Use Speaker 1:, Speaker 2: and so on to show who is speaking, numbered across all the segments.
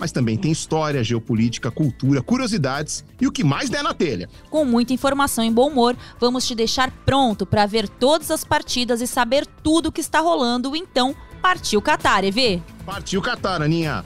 Speaker 1: mas também tem história, geopolítica, cultura, curiosidades e o que mais der na telha.
Speaker 2: Com muita informação e bom humor, vamos te deixar pronto para ver todas as partidas e saber tudo o que está rolando. Então, partiu Qatar, EV!
Speaker 1: Partiu Qatar, Aninha!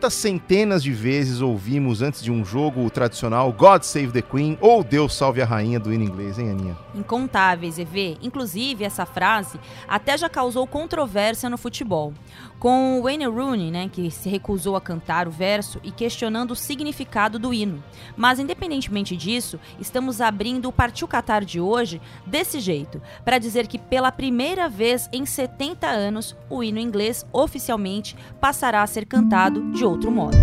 Speaker 1: Quantas centenas de vezes ouvimos antes de um jogo o tradicional God Save the Queen ou Deus salve a rainha do hino inglês, hein, Aninha?
Speaker 2: Incontáveis, EV. Inclusive, essa frase até já causou controvérsia no futebol. Com Wayne Rooney, né, que se recusou a cantar o verso e questionando o significado do hino. Mas, independentemente disso, estamos abrindo o Partiu Qatar de hoje desse jeito, para dizer que pela primeira vez em 70 anos, o hino inglês oficialmente passará a ser cantado de outro modo.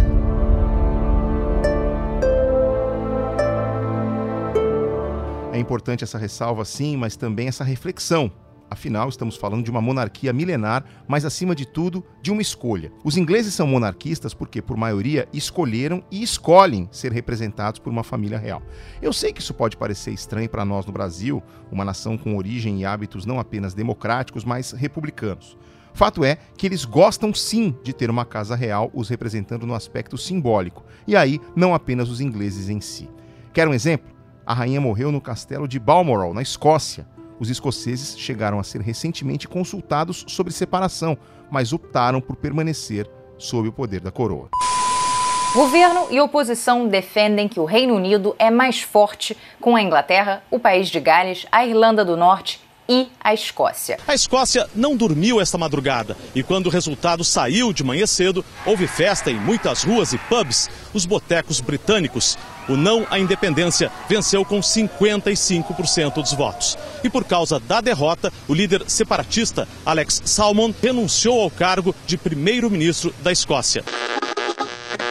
Speaker 1: É importante essa ressalva, sim, mas também essa reflexão. Afinal, estamos falando de uma monarquia milenar, mas acima de tudo, de uma escolha. Os ingleses são monarquistas porque, por maioria, escolheram e escolhem ser representados por uma família real. Eu sei que isso pode parecer estranho para nós no Brasil, uma nação com origem e hábitos não apenas democráticos, mas republicanos. Fato é que eles gostam sim de ter uma casa real os representando no aspecto simbólico, e aí não apenas os ingleses em si. Quer um exemplo? A rainha morreu no castelo de Balmoral, na Escócia. Os escoceses chegaram a ser recentemente consultados sobre separação, mas optaram por permanecer sob o poder da coroa.
Speaker 3: Governo e oposição defendem que o Reino Unido é mais forte com a Inglaterra, o país de Gales, a Irlanda do Norte e a Escócia.
Speaker 4: A Escócia não dormiu esta madrugada e quando o resultado saiu de manhã cedo, houve festa em muitas ruas e pubs. Os botecos britânicos, o não à independência venceu com 55% dos votos. E por causa da derrota, o líder separatista Alex Salmond renunciou ao cargo de primeiro-ministro da Escócia.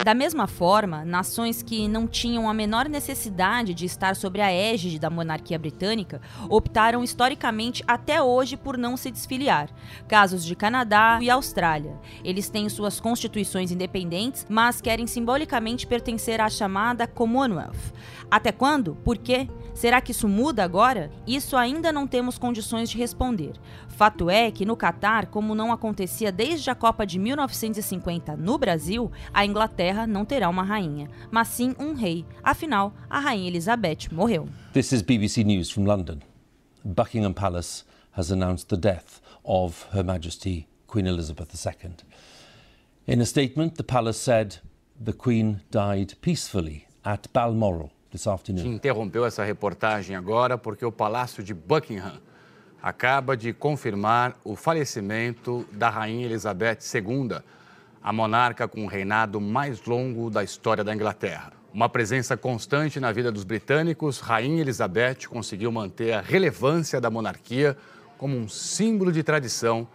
Speaker 2: Da mesma forma, nações que não tinham a menor necessidade de estar sobre a égide da monarquia britânica optaram historicamente até hoje por não se desfiliar. Casos de Canadá e Austrália. Eles têm suas constituições independentes, mas querem simbolicamente pertencer à chamada Commonwealth. Até quando? Por quê? Será que isso muda agora? Isso ainda não temos condições de responder. Fato é que no Catar, como não acontecia desde a Copa de 1950 no Brasil, a Inglaterra não terá uma rainha, mas sim um rei. Afinal, a rainha Elizabeth morreu.
Speaker 5: This is BBC News from London. Buckingham Palace has announced the death of Her Majesty Queen Elizabeth II. In a statement, the palace said the Queen died peacefully at Balmoral this afternoon.
Speaker 6: interrompeu essa reportagem agora porque o Palácio de Buckingham acaba de confirmar o falecimento da Rainha Elizabeth II, a monarca com o reinado mais longo da história da Inglaterra. Uma presença constante na vida dos britânicos, Rainha Elizabeth conseguiu manter a relevância da monarquia como um símbolo de tradição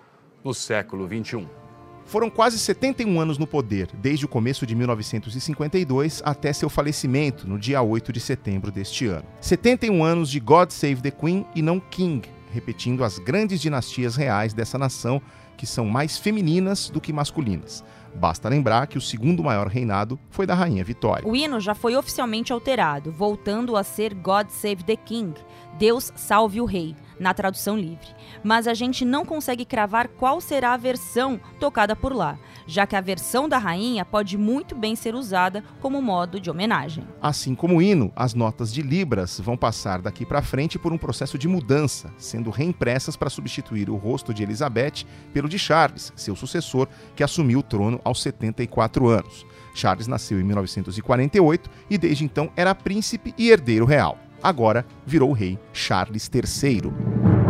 Speaker 6: no século XXI.
Speaker 1: Foram quase 71 anos no poder, desde o começo de 1952 até seu falecimento no dia 8 de setembro deste ano. 71 anos de God Save the Queen e não King, repetindo as grandes dinastias reais dessa nação, que são mais femininas do que masculinas. Basta lembrar que o segundo maior reinado foi da Rainha Vitória.
Speaker 2: O hino já foi oficialmente alterado, voltando a ser God Save the King Deus salve o rei, na tradução livre. Mas a gente não consegue cravar qual será a versão tocada por lá, já que a versão da rainha pode muito bem ser usada como modo de homenagem.
Speaker 1: Assim como o hino, as notas de Libras vão passar daqui para frente por um processo de mudança, sendo reimpressas para substituir o rosto de Elizabeth pelo de Charles, seu sucessor, que assumiu o trono aos 74 anos. Charles nasceu em 1948 e desde então era príncipe e herdeiro real agora virou o rei Charles III.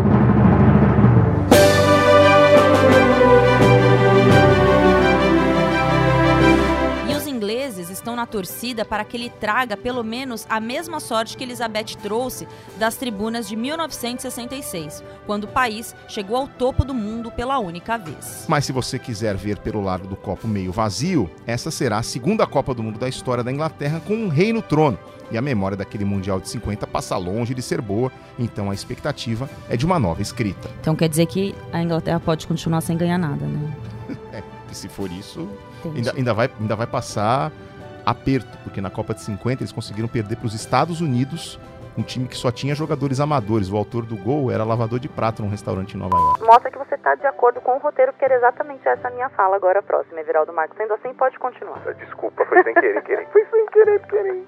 Speaker 2: Na torcida para que ele traga pelo menos a mesma sorte que Elizabeth trouxe das tribunas de 1966, quando o país chegou ao topo do mundo pela única vez.
Speaker 1: Mas se você quiser ver pelo lado do copo meio vazio, essa será a segunda Copa do Mundo da história da Inglaterra com um rei no trono. E a memória daquele Mundial de 50 passa longe de ser boa, então a expectativa é de uma nova escrita.
Speaker 2: Então quer dizer que a Inglaterra pode continuar sem ganhar nada, né?
Speaker 1: é, se for isso, ainda, ainda, vai, ainda vai passar aperto, porque na Copa de 50 eles conseguiram perder para os Estados Unidos um time que só tinha jogadores amadores. O autor do gol era lavador de prato num restaurante em Nova York.
Speaker 7: Mostra que você está de acordo com o roteiro, porque era exatamente essa a minha fala agora próxima, Everaldo Marcos. Sendo assim, pode continuar.
Speaker 8: Desculpa, foi sem querer, querer. foi sem querer, querer.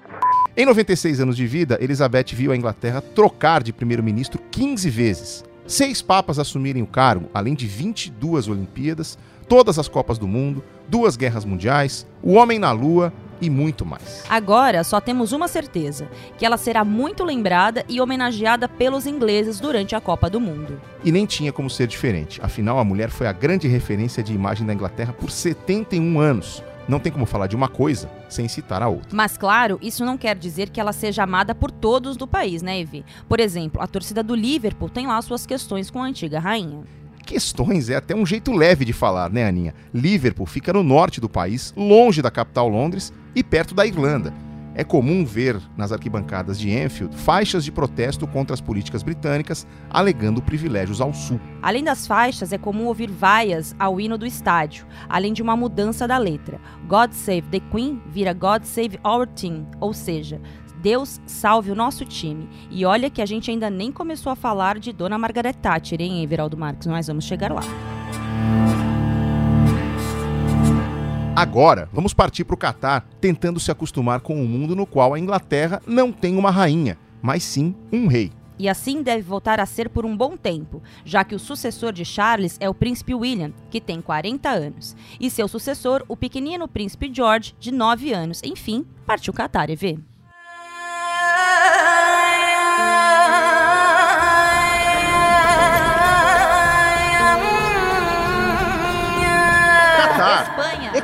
Speaker 1: Em 96 anos de vida, Elizabeth viu a Inglaterra trocar de primeiro-ministro 15 vezes. Seis papas assumirem o cargo, além de 22 Olimpíadas, todas as Copas do Mundo, duas guerras mundiais, o homem na lua, e muito mais.
Speaker 2: Agora só temos uma certeza: que ela será muito lembrada e homenageada pelos ingleses durante a Copa do Mundo.
Speaker 1: E nem tinha como ser diferente, afinal, a mulher foi a grande referência de imagem da Inglaterra por 71 anos. Não tem como falar de uma coisa sem citar a outra.
Speaker 2: Mas claro, isso não quer dizer que ela seja amada por todos do país, né, Evi? Por exemplo, a torcida do Liverpool tem lá suas questões com a antiga rainha.
Speaker 1: Questões é até um jeito leve de falar, né, Aninha? Liverpool fica no norte do país, longe da capital Londres e perto da Irlanda. É comum ver nas arquibancadas de Enfield faixas de protesto contra as políticas britânicas, alegando privilégios ao sul.
Speaker 2: Além das faixas, é comum ouvir vaias ao hino do estádio, além de uma mudança da letra. God Save the Queen vira God Save Our Team, ou seja, Deus salve o nosso time. E olha que a gente ainda nem começou a falar de Dona Margaret Thatcher, hein, Everaldo Marques? Nós vamos chegar lá.
Speaker 1: Agora, vamos partir para o Catar, tentando se acostumar com um mundo no qual a Inglaterra não tem uma rainha, mas sim um rei.
Speaker 2: E assim deve voltar a ser por um bom tempo, já que o sucessor de Charles é o príncipe William, que tem 40 anos, e seu sucessor, o pequenino príncipe George, de 9 anos. Enfim, partiu Catar, EV.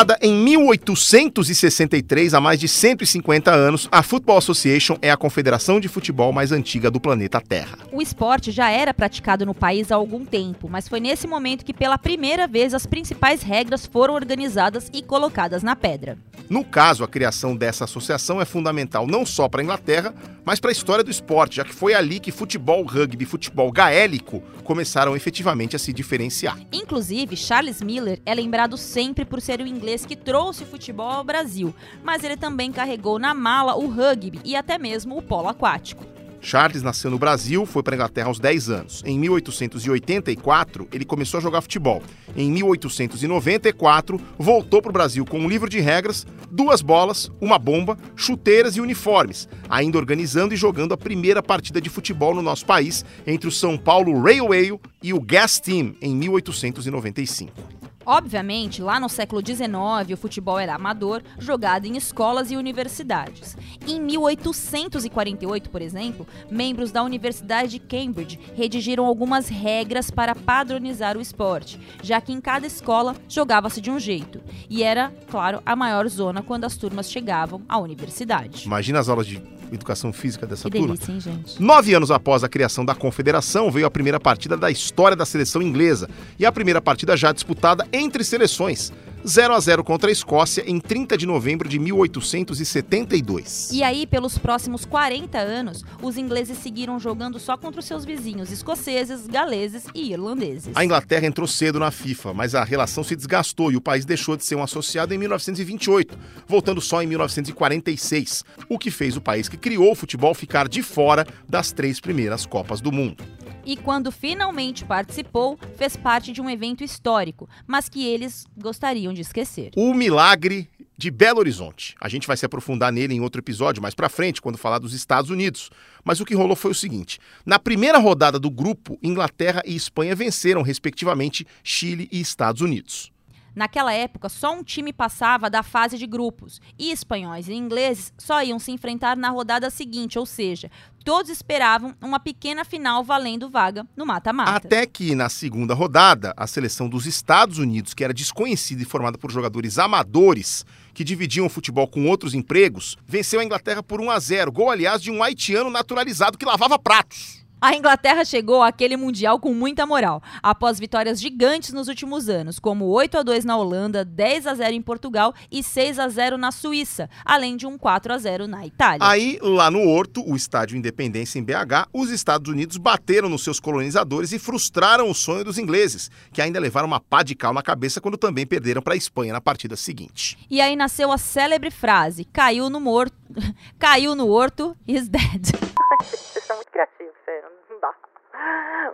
Speaker 1: Fundada em 1863, há mais de 150 anos, a Football Association é a confederação de futebol mais antiga do planeta Terra.
Speaker 2: O esporte já era praticado no país há algum tempo, mas foi nesse momento que pela primeira vez as principais regras foram organizadas e colocadas na pedra.
Speaker 1: No caso, a criação dessa associação é fundamental não só para a Inglaterra, mas para a história do esporte, já que foi ali que futebol, rugby e futebol gaélico começaram efetivamente a se diferenciar.
Speaker 2: Inclusive, Charles Miller é lembrado sempre por ser o inglês que trouxe o futebol ao Brasil, mas ele também carregou na mala o rugby e até mesmo o polo aquático.
Speaker 1: Charles nasceu no Brasil, foi para a Inglaterra aos 10 anos. Em 1884, ele começou a jogar futebol. Em 1894, voltou para o Brasil com um livro de regras, duas bolas, uma bomba, chuteiras e uniformes, ainda organizando e jogando a primeira partida de futebol no nosso país entre o São Paulo Railway e o Gas Team em 1895.
Speaker 2: Obviamente, lá no século XIX, o futebol era amador, jogado em escolas e universidades. Em 1848, por exemplo, membros da Universidade de Cambridge redigiram algumas regras para padronizar o esporte, já que em cada escola jogava-se de um jeito. E era, claro, a maior zona quando as turmas chegavam à universidade.
Speaker 1: Imagina as aulas de educação física dessa
Speaker 2: que
Speaker 1: turma.
Speaker 2: Delícia, hein, gente?
Speaker 1: Nove anos após a criação da confederação, veio a primeira partida da história da seleção inglesa e a primeira partida já disputada entre seleções. 0 a 0 contra a Escócia em 30 de novembro de 1872.
Speaker 2: E aí, pelos próximos 40 anos, os ingleses seguiram jogando só contra os seus vizinhos escoceses, galeses e irlandeses.
Speaker 1: A Inglaterra entrou cedo na FIFA, mas a relação se desgastou e o país deixou de ser um associado em 1928, voltando só em 1946, o que fez o país que criou o futebol ficar de fora das três primeiras Copas do Mundo.
Speaker 2: E quando finalmente participou, fez parte de um evento histórico, mas que eles gostariam de esquecer.
Speaker 1: O milagre de Belo Horizonte. A gente vai se aprofundar nele em outro episódio mais para frente, quando falar dos Estados Unidos. Mas o que rolou foi o seguinte: na primeira rodada do grupo, Inglaterra e Espanha venceram, respectivamente, Chile e Estados Unidos.
Speaker 2: Naquela época, só um time passava da fase de grupos, e espanhóis e ingleses só iam se enfrentar na rodada seguinte, ou seja, todos esperavam uma pequena final valendo vaga no mata-mata.
Speaker 1: Até que, na segunda rodada, a seleção dos Estados Unidos, que era desconhecida e formada por jogadores amadores que dividiam o futebol com outros empregos, venceu a Inglaterra por 1 a 0, gol, aliás, de um haitiano naturalizado que lavava pratos.
Speaker 2: A Inglaterra chegou àquele mundial com muita moral, após vitórias gigantes nos últimos anos, como 8 a 2 na Holanda, 10 a 0 em Portugal e 6 a 0 na Suíça, além de um 4 a 0 na Itália.
Speaker 1: Aí, lá no Horto, o estádio Independência em BH, os Estados Unidos bateram nos seus colonizadores e frustraram o sonho dos ingleses, que ainda levaram uma pá de cal na cabeça quando também perderam para a Espanha na partida seguinte.
Speaker 2: E aí nasceu a célebre frase: caiu no morto, caiu no horto, is dead.
Speaker 7: Vocês são muito criativos, sério. Dá.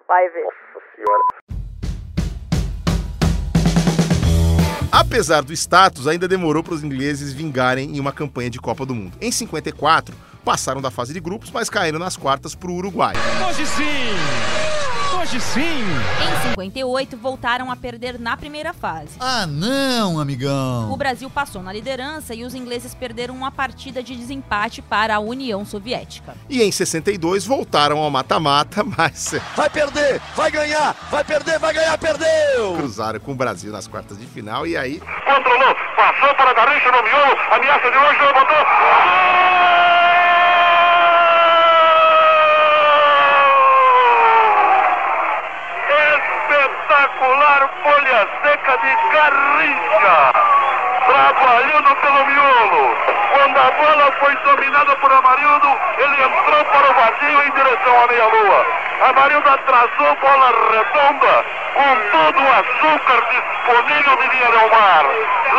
Speaker 7: Vai ver.
Speaker 8: Nossa senhora.
Speaker 1: Apesar do status, ainda demorou para os ingleses vingarem em uma campanha de Copa do Mundo. Em 54, passaram da fase de grupos, mas caíram nas quartas para o Uruguai.
Speaker 9: Hoje sim! Hoje sim!
Speaker 2: Em 58, voltaram a perder na primeira fase.
Speaker 10: Ah, não, amigão!
Speaker 2: O Brasil passou na liderança e os ingleses perderam uma partida de desempate para a União Soviética.
Speaker 1: E em 62 voltaram ao mata-mata, mas
Speaker 9: Vai perder! Vai ganhar! Vai perder! Vai ganhar! Perdeu!
Speaker 1: cruzaram com o Brasil nas quartas de final e aí
Speaker 8: Controlou, passou para Garrincha no miolo, ameaça de longe, levantou. Espetacular folha seca de Garrincha, trabalhando pelo miolo. Quando a bola foi dominada por Amarildo, ele entrou para o vazio em direção à meia-lua. Amarildo atrasou, bola redonda, com todo o açúcar disponível de Via Del Mar.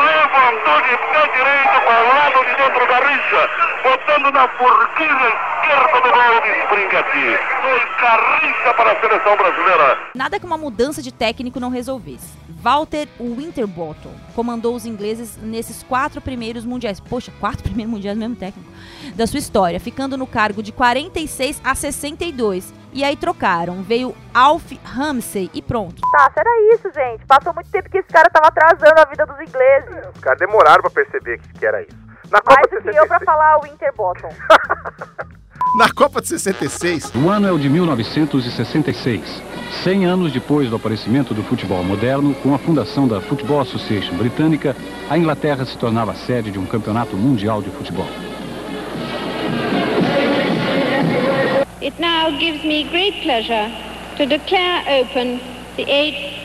Speaker 8: Levantou de pé direito para o lado de dentro da rixa, botando na forquilha esquerda do gol de. Foi Garrincha para a seleção brasileira.
Speaker 2: Nada que uma mudança de técnico não resolvesse. Walter Winterbottom comandou os ingleses nesses quatro primeiros mundiais. Poxa, quatro primeiros mundiais, mesmo técnico. Da sua história, ficando no cargo de 46 a 62. E aí trocaram. Veio Alf Ramsey e pronto.
Speaker 7: Tá, era isso, gente. Passou muito tempo que esse cara tava atrasando a vida dos ingleses.
Speaker 8: Os caras demoraram para perceber que, que era isso. Na Copa
Speaker 7: Mais do que eu pra
Speaker 8: 66
Speaker 7: falar o Winterbottom.
Speaker 1: na Copa de 66,
Speaker 11: O ano é o de 1966. 100 anos depois do aparecimento do futebol moderno, com a fundação da Football Association britânica, a Inglaterra se tornava sede de um campeonato mundial de futebol.
Speaker 12: It now gives me great pleasure to declare open the eighth.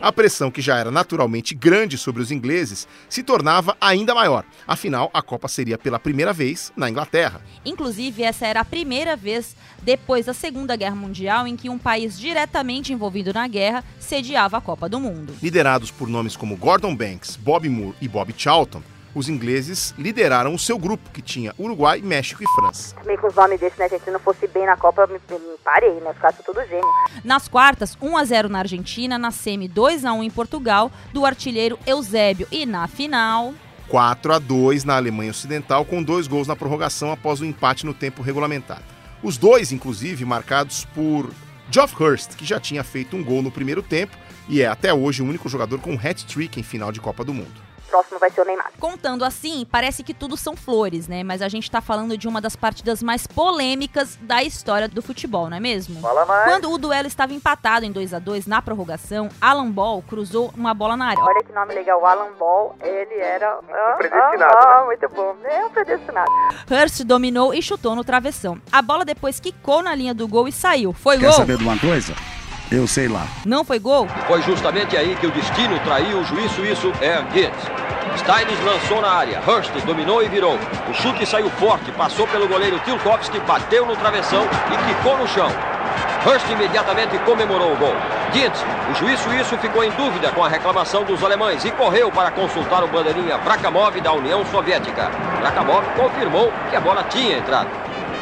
Speaker 1: A pressão que já era naturalmente grande sobre os ingleses se tornava ainda maior. Afinal, a Copa seria pela primeira vez na Inglaterra.
Speaker 2: Inclusive, essa era a primeira vez depois da Segunda Guerra Mundial em que um país diretamente envolvido na guerra sediava a Copa do Mundo.
Speaker 1: Liderados por nomes como Gordon Banks, Bob Moore e Bob Charlton, os ingleses lideraram o seu grupo, que tinha Uruguai, México e França.
Speaker 7: Também com os nomes desses, né, gente? Se não fosse bem na Copa, me, me parei, né? Ficasse tudo gênio.
Speaker 2: Nas quartas, 1 a 0 na Argentina, na semi 2 a 1 em Portugal, do artilheiro Eusébio e na final
Speaker 1: 4 a 2 na Alemanha Ocidental, com dois gols na prorrogação após o empate no tempo regulamentar. Os dois, inclusive, marcados por Geoff Hurst, que já tinha feito um gol no primeiro tempo e é até hoje o único jogador com hat-trick em final de Copa do Mundo.
Speaker 7: Próximo vai ser o Neymar.
Speaker 2: Contando assim, parece que tudo são flores, né? Mas a gente tá falando de uma das partidas mais polêmicas da história do futebol, não é mesmo?
Speaker 8: Fala mais.
Speaker 2: Quando o duelo estava empatado em 2 a 2 na prorrogação, Alan Ball cruzou uma bola na área.
Speaker 7: Olha que nome legal, o Alan Ball, ele era... Ah,
Speaker 8: predestinado,
Speaker 7: Ah, ah,
Speaker 8: né?
Speaker 7: muito bom. É um predestinado.
Speaker 2: Hurst dominou e chutou no travessão. A bola depois quicou na linha do gol e saiu. Foi
Speaker 9: Quer
Speaker 2: gol?
Speaker 9: saber de uma coisa? Eu sei lá.
Speaker 2: Não foi gol?
Speaker 13: Foi justamente aí que o destino traiu o juiz suíço Ern Hitz. Styles lançou na área, Hurst dominou e virou. O chute saiu forte, passou pelo goleiro Tilkovski, bateu no travessão e quicou no chão. Hurst imediatamente comemorou o gol. Dintz, o juiz suíço ficou em dúvida com a reclamação dos alemães e correu para consultar o bandeirinha Brakamov da União Soviética. Brakamov confirmou que a bola tinha entrado.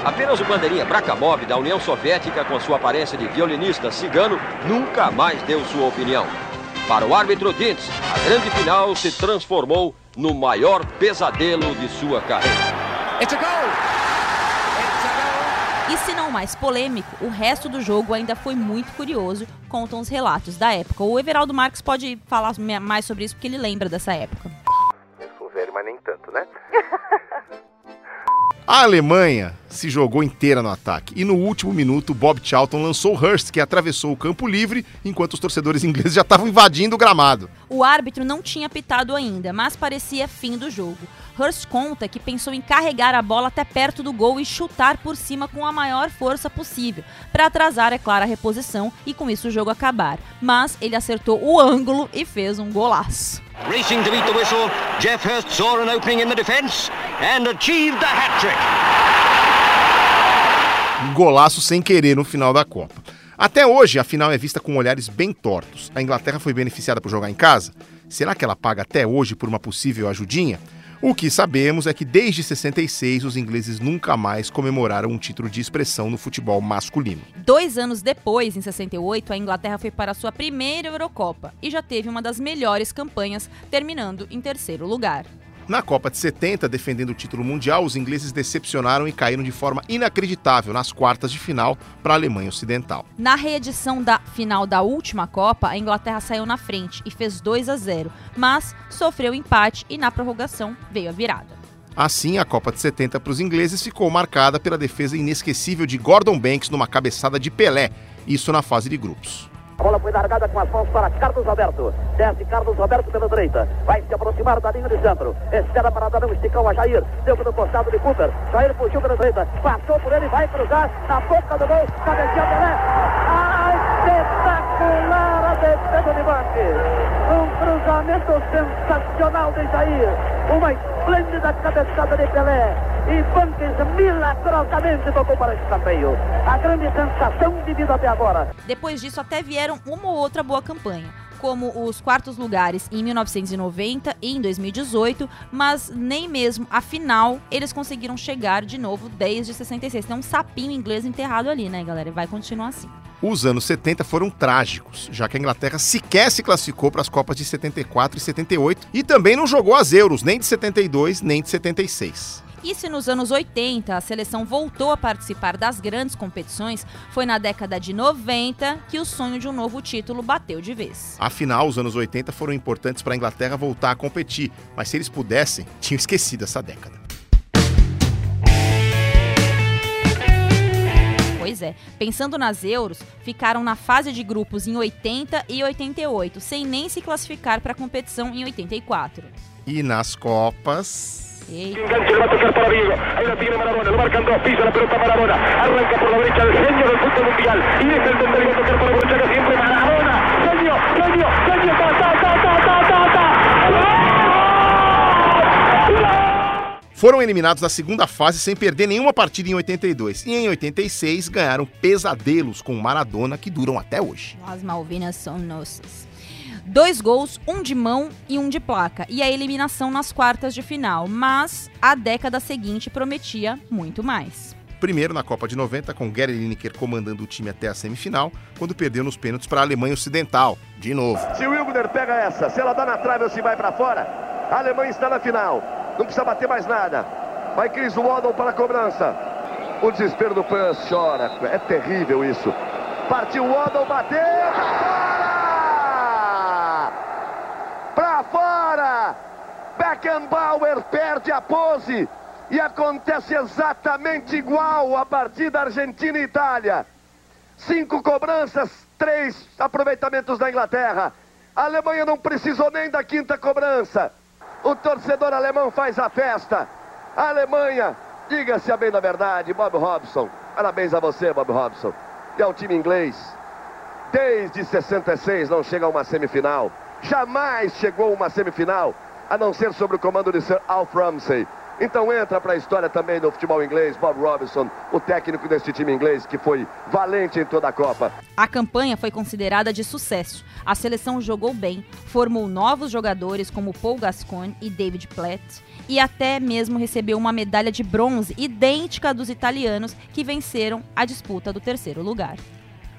Speaker 13: Apenas o bandeirinha Brakhamov da União Soviética, com sua aparência de violinista cigano, nunca mais deu sua opinião. Para o árbitro Dintz, a grande final se transformou no maior pesadelo de sua carreira.
Speaker 2: It's a goal! E se não mais polêmico, o resto do jogo ainda foi muito curioso, contam os relatos da época. O Everaldo Marques pode falar mais sobre isso porque ele lembra dessa época.
Speaker 14: Eu sou velho, mas nem tanto, né?
Speaker 1: A Alemanha se jogou inteira no ataque e no último minuto Bob Charlton lançou Hurst, que atravessou o campo livre enquanto os torcedores ingleses já estavam invadindo o gramado.
Speaker 2: O árbitro não tinha pitado ainda, mas parecia fim do jogo. Hurst conta que pensou em carregar a bola até perto do gol e chutar por cima com a maior força possível, para atrasar, é claro, a reposição e com isso o jogo acabar. Mas ele acertou o ângulo e fez um golaço. Racing to beat the whistle, Jeff Hurst saw an opening in the defense
Speaker 1: and achieved the hat-trick. Golaço sem querer no final da Copa. Até hoje, a final é vista com olhares bem tortos. A Inglaterra foi beneficiada por jogar em casa? Será que ela paga até hoje por uma possível ajudinha? O que sabemos é que desde 66 os ingleses nunca mais comemoraram um título de expressão no futebol masculino.
Speaker 2: Dois anos depois, em 68, a Inglaterra foi para a sua primeira Eurocopa e já teve uma das melhores campanhas, terminando em terceiro lugar.
Speaker 1: Na Copa de 70, defendendo o título mundial, os ingleses decepcionaram e caíram de forma inacreditável nas quartas de final para a Alemanha Ocidental.
Speaker 2: Na reedição da final da última Copa, a Inglaterra saiu na frente e fez 2 a 0, mas sofreu empate e na prorrogação veio a virada.
Speaker 1: Assim, a Copa de 70 para os ingleses ficou marcada pela defesa inesquecível de Gordon Banks numa cabeçada de Pelé, isso na fase de grupos.
Speaker 15: A bola foi largada com as mãos para Carlos Alberto. Desce Carlos Alberto pela direita. Vai se aproximar da linha de centro. Espera para dar um esticão a Jair. Deu no costado de Cooper. Jair fugiu pela direita. Passou por ele, vai cruzar. Na boca do gol. Cabeceia Pelé. Ah, espetacular a defesa de Banque. Um cruzamento sensacional de Jair. Uma esplêndida cabeçada de Pelé e Banques milagrosamente tocou para escanteio. A grande sensação de vida até agora.
Speaker 2: Depois disso, até vieram uma ou outra boa campanha como os quartos lugares em 1990 e em 2018, mas nem mesmo a final eles conseguiram chegar de novo desde 66. Tem um sapinho inglês enterrado ali, né, galera? Vai continuar assim.
Speaker 1: Os anos 70 foram trágicos, já que a Inglaterra sequer se classificou para as Copas de 74 e 78 e também não jogou as Euros, nem de 72 nem de 76.
Speaker 2: E se nos anos 80 a seleção voltou a participar das grandes competições, foi na década de 90 que o sonho de um novo título bateu de vez.
Speaker 1: Afinal, os anos 80 foram importantes para a Inglaterra voltar a competir, mas se eles pudessem, tinham esquecido essa década.
Speaker 2: Pois é, pensando nas Euros, ficaram na fase de grupos em 80 e 88, sem nem se classificar para a competição em 84.
Speaker 1: E nas Copas,
Speaker 8: Enganche, le va a tocar para Diego. Ahí la tiene Maradona, lo marcan dos, pisa la pelota Maradona. Arranca por la derecha el genio del fútbol mundial. Y es el donde le va a tocar para Borchaga siempre Maradona. Genio, genio, genio, ta, ta, ta, ta, ta, ta, ta.
Speaker 1: Foram eliminados na segunda fase sem perder nenhuma partida em 82 e em 86 ganharam pesadelos com Maradona que duram até hoje.
Speaker 2: As Malvinas são nossas. Dois gols, um de mão e um de placa, e a eliminação nas quartas de final, mas a década seguinte prometia muito mais.
Speaker 1: Primeiro na Copa de 90, com Gary Lineker comandando o time até a semifinal, quando perdeu nos pênaltis para a Alemanha Ocidental, de novo.
Speaker 9: Se o Wilder pega essa, se ela dá na trave ou se vai para fora, a Alemanha está na final. Não precisa bater mais nada. Vai Chris Waddle para a cobrança. O desespero do Pans chora. É terrível isso. Partiu Waddle, bateu! para fora. Beckenbauer perde a pose e acontece exatamente igual a partida Argentina e Itália. Cinco cobranças, três aproveitamentos da Inglaterra. A Alemanha não precisou nem da quinta cobrança. O torcedor alemão faz a festa. A Alemanha, diga-se a bem da verdade, Bob Robson. Parabéns a você, Bob Robson. E ao time inglês. Desde 66 não chega a uma semifinal jamais chegou a uma semifinal, a não ser sob o comando de Sir Alf Ramsey. Então entra para a história também do futebol inglês, Bob Robinson, o técnico desse time inglês que foi valente em toda a Copa.
Speaker 2: A campanha foi considerada de sucesso. A seleção jogou bem, formou novos jogadores como Paul Gascoigne e David Platt e até mesmo recebeu uma medalha de bronze idêntica à dos italianos que venceram a disputa do terceiro lugar.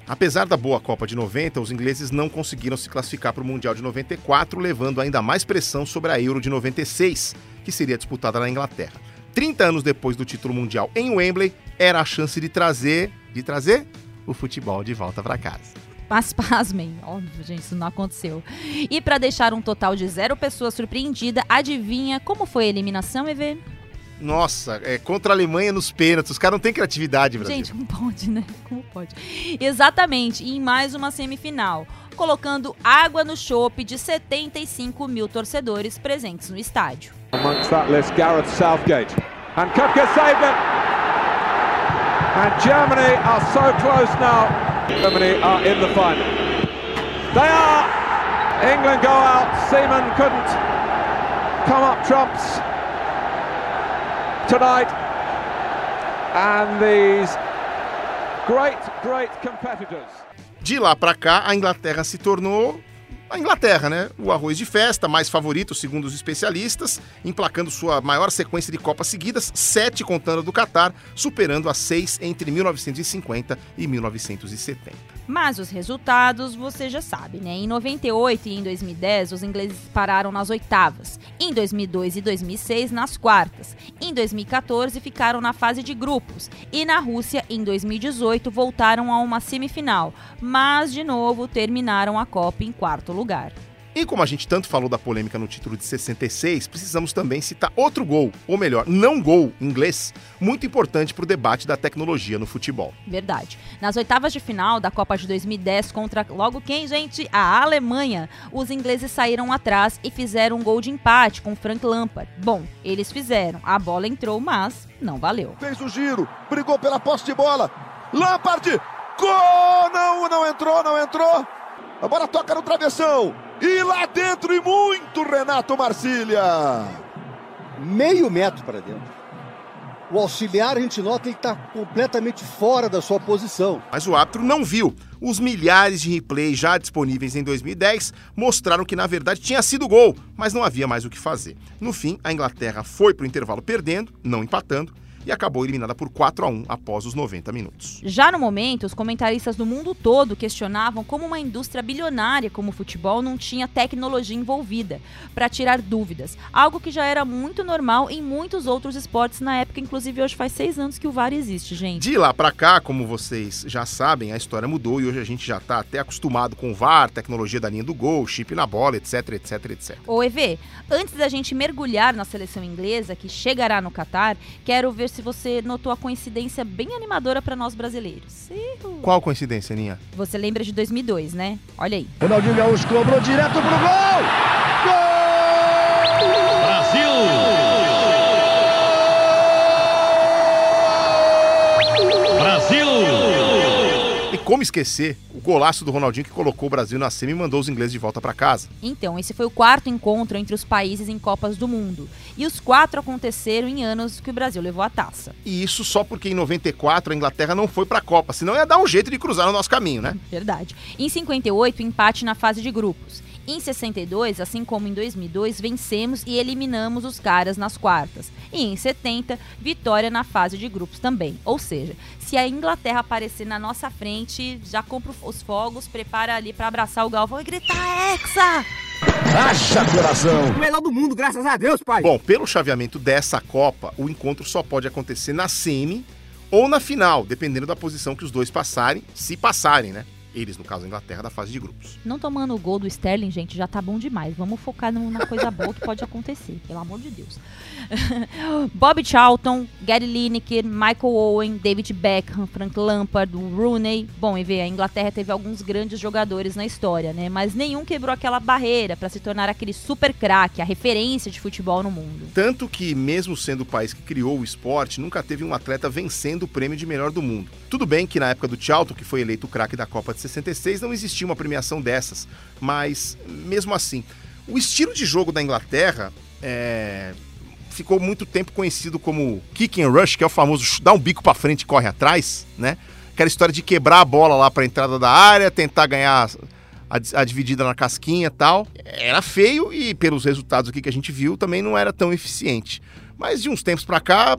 Speaker 1: Apesar da boa Copa de 90, os ingleses não conseguiram se classificar para o Mundial de 94, levando ainda mais pressão sobre a Euro de 96, que seria disputada na Inglaterra. 30 anos depois do título mundial em Wembley, era a chance de trazer, de trazer o futebol de volta para casa.
Speaker 2: Mas pasmem, óbvio, gente, isso não aconteceu. E para deixar um total de zero pessoas surpreendida, adivinha como foi a eliminação, EV?
Speaker 1: Nossa, é contra a Alemanha nos pênaltis. Os caras não têm criatividade, Brasil.
Speaker 2: Gente, como pode, né? Como pode? Exatamente, em mais uma semifinal, colocando água no chope de 75 mil torcedores presentes no estádio.
Speaker 16: Amongst that list, Gareth Southgate. And Kupka saved it. And Germany are so close now. Germany are in the final. They are! England go out. Seaman couldn't come up trumps tonight. And these great, great competitors.
Speaker 1: De lá para cá, a Inglaterra se tornou a Inglaterra, né? O arroz de festa, mais favorito segundo os especialistas, emplacando sua maior sequência de Copas seguidas, sete contando do Catar, superando as seis entre 1950 e 1970.
Speaker 2: Mas os resultados você já sabe, né? Em 98 e em 2010, os ingleses pararam nas oitavas. Em 2002 e 2006, nas quartas. Em 2014, ficaram na fase de grupos. E na Rússia, em 2018, voltaram a uma semifinal. Mas, de novo, terminaram a Copa em quarto lugar.
Speaker 1: E como a gente tanto falou da polêmica no título de 66, precisamos também citar outro gol, ou melhor, não gol inglês, muito importante para o debate da tecnologia no futebol.
Speaker 2: Verdade. Nas oitavas de final da Copa de 2010 contra logo quem, gente? A Alemanha. Os ingleses saíram atrás e fizeram um gol de empate com Frank Lampard. Bom, eles fizeram. A bola entrou, mas não valeu.
Speaker 9: Fez o giro, brigou pela posse de bola. Lampard! Gol! Não, não entrou, não entrou. A bola toca no travessão. E lá dentro, e muito, Renato Marcília.
Speaker 17: Meio metro para dentro. O auxiliar, a gente nota, ele está completamente fora da sua posição.
Speaker 1: Mas o árbitro não viu. Os milhares de replays já disponíveis em 2010 mostraram que, na verdade, tinha sido gol, mas não havia mais o que fazer. No fim, a Inglaterra foi para o intervalo perdendo, não empatando, e acabou eliminada por 4 a 1 após os 90 minutos.
Speaker 2: Já no momento, os comentaristas do mundo todo questionavam como uma indústria bilionária como o futebol não tinha tecnologia envolvida para tirar dúvidas, algo que já era muito normal em muitos outros esportes na época, inclusive hoje faz seis anos que o VAR existe, gente.
Speaker 1: De lá para cá, como vocês já sabem, a história mudou e hoje a gente já está até acostumado com o VAR, tecnologia da linha do gol, chip na bola, etc, etc, etc.
Speaker 2: Ô EV, antes da gente mergulhar na seleção inglesa que chegará no Catar, quero ver se você notou a coincidência bem animadora para nós brasileiros. Uhul.
Speaker 1: Qual coincidência, Ninha?
Speaker 2: Você lembra de 2002, né? Olha aí.
Speaker 9: Ronaldinho Gaúcho cobrou direto pro gol! Gol!
Speaker 4: Brasil! Brasil!
Speaker 1: Como esquecer o golaço do Ronaldinho que colocou o Brasil na semi e mandou os ingleses de volta para casa?
Speaker 2: Então, esse foi o quarto encontro entre os países em Copas do Mundo. E os quatro aconteceram em anos que o Brasil levou a taça.
Speaker 1: E isso só porque em 94 a Inglaterra não foi para a Copa, senão ia dar um jeito de cruzar no nosso caminho, né?
Speaker 2: Verdade. Em 58, empate na fase de grupos. Em 62, assim como em 2002, vencemos e eliminamos os caras nas quartas. E em 70, vitória na fase de grupos também. Ou seja, se a Inglaterra aparecer na nossa frente, já compra os fogos, prepara ali para abraçar o Galvão e gritar Hexa!
Speaker 9: Acha coração!
Speaker 17: O melhor do mundo, graças a Deus, pai!
Speaker 1: Bom, pelo chaveamento dessa Copa, o encontro só pode acontecer na semi ou na final, dependendo da posição que os dois passarem, se passarem, né? Eles, no caso, a Inglaterra, da fase de grupos.
Speaker 2: Não tomando o gol do Sterling, gente, já tá bom demais. Vamos focar na coisa boa que pode acontecer, pelo amor de Deus. Bob Charlton, Gary Lineker, Michael Owen, David Beckham, Frank Lampard, Rooney. Bom, e ver, a Inglaterra teve alguns grandes jogadores na história, né? Mas nenhum quebrou aquela barreira para se tornar aquele super craque, a referência de futebol no mundo.
Speaker 1: Tanto que, mesmo sendo o país que criou o esporte, nunca teve um atleta vencendo o prêmio de melhor do mundo. Tudo bem que na época do Charlton, que foi eleito o craque da Copa de 66, não existia uma premiação dessas, mas mesmo assim, o estilo de jogo da Inglaterra é, ficou muito tempo conhecido como kick and rush, que é o famoso dar um bico para frente e corre atrás, né? Aquela história de quebrar a bola lá para entrada da área, tentar ganhar a, a, dividida na casquinha tal. Era feio e pelos resultados aqui que a gente viu também não era tão eficiente. Mas de uns tempos para cá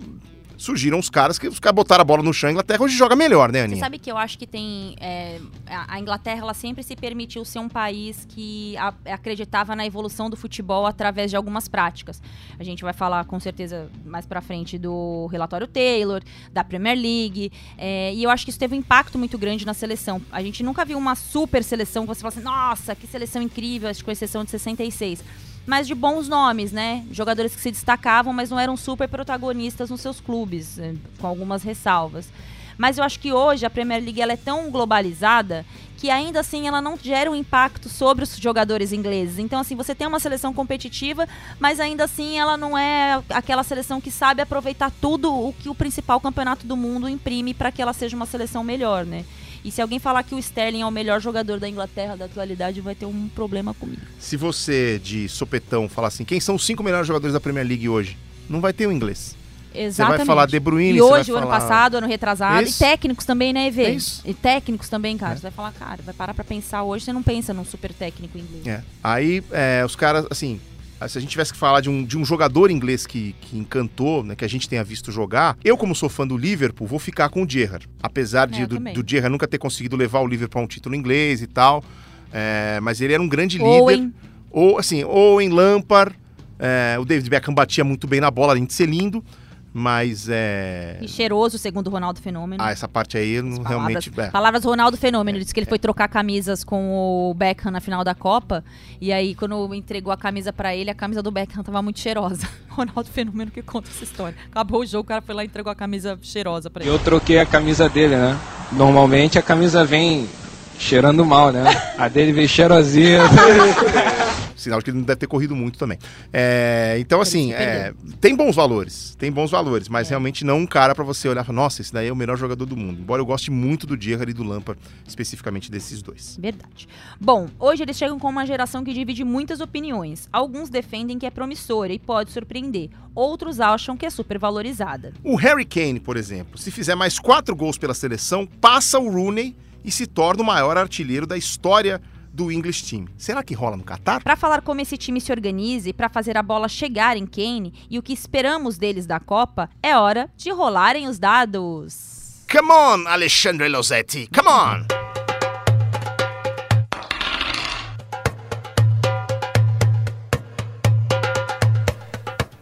Speaker 1: surgiram os caras que os caras botaram a bola no chão. A Inglaterra hoje joga melhor, né, Aninha?
Speaker 2: Você sabe que eu acho que tem. É, a Inglaterra ela sempre se permitiu ser um país que a, acreditava na evolução do futebol através de algumas práticas. A gente vai falar com certeza mais pra frente do relatório Taylor, da Premier League. É, e eu acho que isso teve um impacto muito grande na seleção. A gente nunca viu uma super seleção que você fala assim, nossa, que seleção incrível, acho que com exceção de 66 mas de bons nomes, né? Jogadores que se destacavam, mas não eram super protagonistas nos seus clubes, eh, com algumas ressalvas. Mas eu acho que hoje a Premier League ela é tão globalizada que ainda assim ela não gera um impacto sobre os jogadores ingleses. Então, assim, você tem uma seleção competitiva, mas ainda assim ela não é aquela seleção que sabe aproveitar tudo o que o principal campeonato do mundo imprime para que ela seja uma seleção melhor, né? E se alguém falar que o Sterling é o melhor jogador da Inglaterra da atualidade, vai ter um problema comigo.
Speaker 1: Se você, de sopetão, falar assim, quem são os cinco melhores jogadores da Premier League hoje? Não vai ter o inglês.
Speaker 2: Exatamente.
Speaker 1: Você vai falar De Bruyne,
Speaker 2: E hoje, o
Speaker 1: falar...
Speaker 2: ano passado, ano retrasado.
Speaker 1: Isso.
Speaker 2: E técnicos também, né, Evê?
Speaker 1: É isso.
Speaker 2: E técnicos também, cara.
Speaker 1: É.
Speaker 2: Você vai falar, cara, vai parar pra pensar hoje, você não pensa num super técnico inglês.
Speaker 1: É. Aí, é, os caras, assim, se a gente tivesse que falar de um, de um jogador inglês que, que encantou, né, que a gente tenha visto jogar, eu, como sou fã do Liverpool, vou ficar com o Gerrard. Apesar de,
Speaker 2: É,
Speaker 1: do, do Gerrard nunca ter conseguido levar o Liverpool a um título inglês e tal, é, mas ele era um grande líder.
Speaker 2: Owen.
Speaker 1: Ou, assim, Owen, Lampard, é, o David Beckham batia muito bem na bola, além de ser lindo, mas é...
Speaker 2: E cheiroso, segundo o Ronaldo Fenômeno.
Speaker 1: Ah, essa parte aí, não
Speaker 2: Palavras,
Speaker 1: realmente... é.
Speaker 2: palavras do Ronaldo Fenômeno. Ele disse que ele foi trocar camisas com o Beckham na final da Copa. E aí, quando entregou a camisa pra ele, a camisa do Beckham tava muito cheirosa. Ronaldo Fenômeno que conta essa história. Acabou o jogo, o cara foi lá e entregou a camisa cheirosa pra ele.
Speaker 18: Eu troquei a camisa dele, né? Normalmente a camisa vem cheirando mal, né? A dele veio cheirosinha.
Speaker 1: Sinal de que ele não deve ter corrido muito também. É, então, assim, é, tem bons valores. Tem bons valores,
Speaker 2: É.
Speaker 1: mas realmente não um cara pra você olhar e falar, nossa, esse daí é o melhor jogador do mundo. Embora eu goste muito do Gerrard e do Lampard, especificamente desses dois.
Speaker 2: Verdade. Bom, hoje eles chegam com uma geração que divide muitas opiniões. Alguns defendem que é promissora e pode surpreender. Outros acham que é supervalorizada.
Speaker 1: O Harry Kane, por exemplo, se fizer mais quatro gols pela seleção, passa o Rooney e se torna o maior artilheiro da história do English Team. Será que rola no Catar?
Speaker 2: Para falar como esse time se organize para fazer a bola chegar em Kane e o que esperamos deles da Copa, é hora de rolarem os dados.
Speaker 1: Come on, Alexandre Losetti, come on!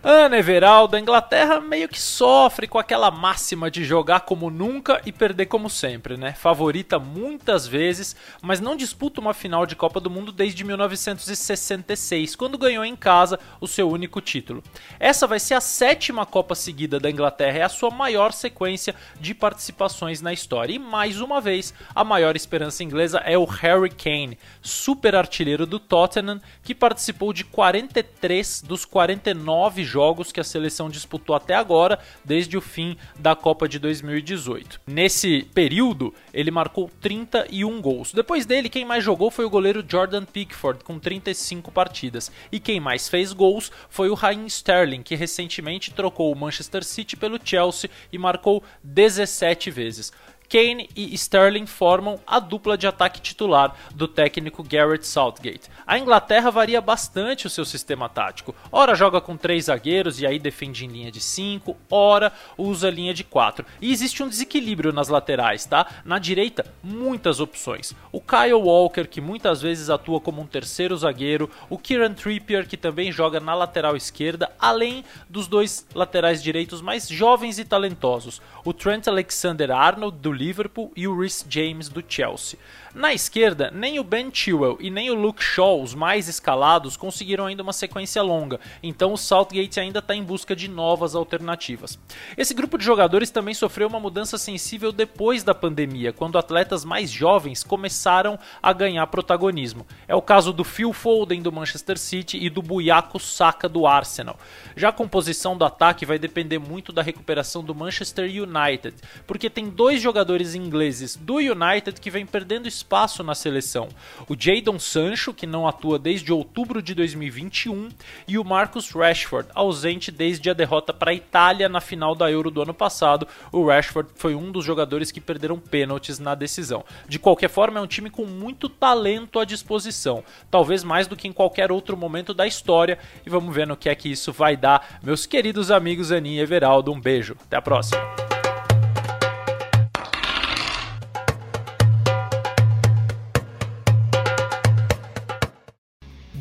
Speaker 19: Ana Everaldo, a Inglaterra meio que sofre com aquela máxima de jogar como nunca e perder como sempre, né? Favorita muitas vezes, mas não disputa uma final de Copa do Mundo desde 1966, quando ganhou em casa o seu único título. Essa vai ser a sétima Copa seguida da Inglaterra, é a sua maior sequência de participações na história. E mais uma vez, a maior esperança inglesa é o Harry Kane, super artilheiro do Tottenham, que participou de 43 dos 49 jogos que a seleção disputou até agora, desde o fim da Copa de 2018. Nesse período, ele marcou 31 gols. Depois dele, quem mais jogou foi o goleiro Jordan Pickford, com 35 partidas. E quem mais fez gols foi o Raheem Sterling, que recentemente trocou o Manchester City pelo Chelsea e marcou 17 vezes. Kane e Sterling formam a dupla de ataque titular do técnico Garrett Southgate. A Inglaterra varia bastante o seu sistema tático. Ora joga com três zagueiros e aí defende em linha de 5, ora usa linha de 4. E existe um desequilíbrio nas laterais, tá? Na direita, muitas opções. O Kyle Walker, que muitas vezes atua como um terceiro zagueiro, o Kieran Trippier, que também joga na lateral esquerda, além dos dois laterais direitos mais jovens e talentosos, o Trent Alexander-Arnold do Liverpool e o Rhys James do Chelsea. Na esquerda, nem o Ben Chilwell e nem o Luke Shaw, os mais escalados, conseguiram ainda uma sequência longa, então o Southgate ainda está em busca de novas alternativas. Esse grupo de jogadores também sofreu uma mudança sensível depois da pandemia, quando atletas mais jovens começaram a ganhar protagonismo. É o caso do Phil Foden do Manchester City e do Buyaku Saka do Arsenal. Já a composição do ataque vai depender muito da recuperação do Manchester United, porque tem dois jogadores ingleses do United que vem perdendo espaço na seleção. O Jadon Sancho, que não atua desde outubro de 2021, e o Marcus Rashford, ausente desde a derrota para a Itália na final da Euro do ano passado. O Rashford foi um dos jogadores que perderam pênaltis na decisão. De qualquer forma, é um time com muito talento à disposição, talvez mais do que em qualquer outro momento da história, e vamos ver no que é que isso vai dar. Meus queridos amigos Aninha e Everaldo, um beijo. Até a próxima.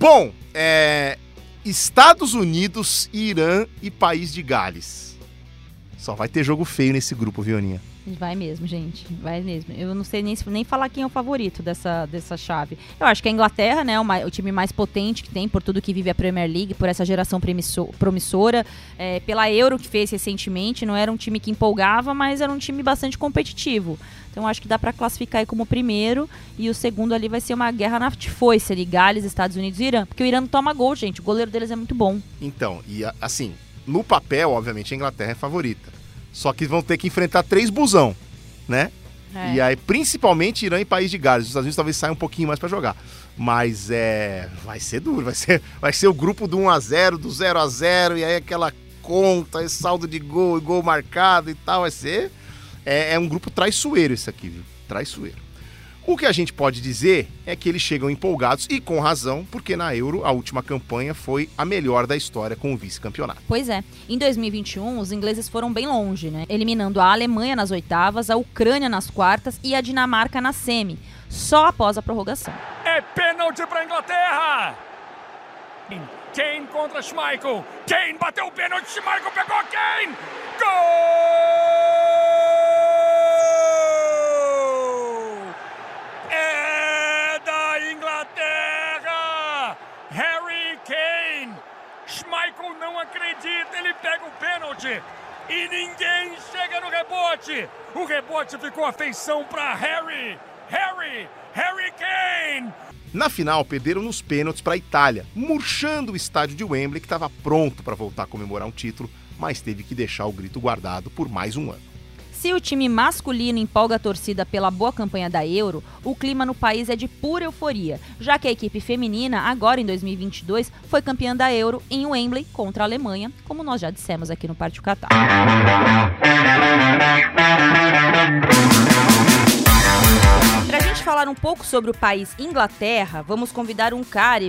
Speaker 1: Bom, é, Estados Unidos, Irã e País de Gales. Só vai ter jogo feio nesse grupo, Vioninha.
Speaker 2: Vai mesmo, gente. Vai mesmo. Eu não sei nem, nem falar quem é o favorito dessa, dessa chave. Eu acho que a Inglaterra, né? O, o time mais potente que tem, por tudo que vive a Premier League, por essa geração promissora. É, pela Euro que fez recentemente. Não era um time que empolgava, mas era um time bastante competitivo. Então acho que dá para classificar aí como primeiro. E o segundo ali vai ser uma guerra na foice ali, Gales, Estados Unidos e Irã. Porque o Irã não toma gol, gente. O goleiro deles é muito bom.
Speaker 1: Então, e assim, no papel, obviamente, a Inglaterra é favorita. Só que vão ter que enfrentar três busão, né? É. E aí, principalmente Irã e País de Gales. Os Estados Unidos talvez saiam um pouquinho mais para jogar. Mas é. Vai ser duro, vai ser, vai ser o grupo do 1x0, do 0x0, e aí aquela conta, esse saldo de gol e gol marcado e tal. Vai ser. É, é um grupo traiçoeiro esse aqui, viu? Traiçoeiro. O que a gente pode dizer é que eles chegam empolgados e com razão, porque na Euro a última campanha foi a melhor da história com o vice-campeonato.
Speaker 2: Pois é. Em 2021, os ingleses foram bem longe, né? Eliminando a Alemanha nas oitavas, a Ucrânia nas quartas e a Dinamarca na semi, só após a prorrogação.
Speaker 20: É pênalti para a Inglaterra! Kane contra Schmeichel. Kane bateu o pênalti, Schmeichel pegou Kane! Gol! acredita, ele pega o pênalti e ninguém chega no rebote. O rebote ficou a feição para Harry. Harry, Harry Kane.
Speaker 1: Na final, perderam nos pênaltis para a Itália, murchando o estádio de Wembley, que estava pronto para voltar a comemorar um título, mas teve que deixar o grito guardado por mais um ano.
Speaker 2: Se o time masculino empolga a torcida pela boa campanha da Euro, o clima no país é de pura euforia, já que a equipe feminina, agora em 2022, foi campeã da Euro em Wembley contra a Alemanha, como nós já dissemos aqui no Pátio Catar. Para a gente falar um pouco sobre o país Inglaterra, vamos convidar um cara,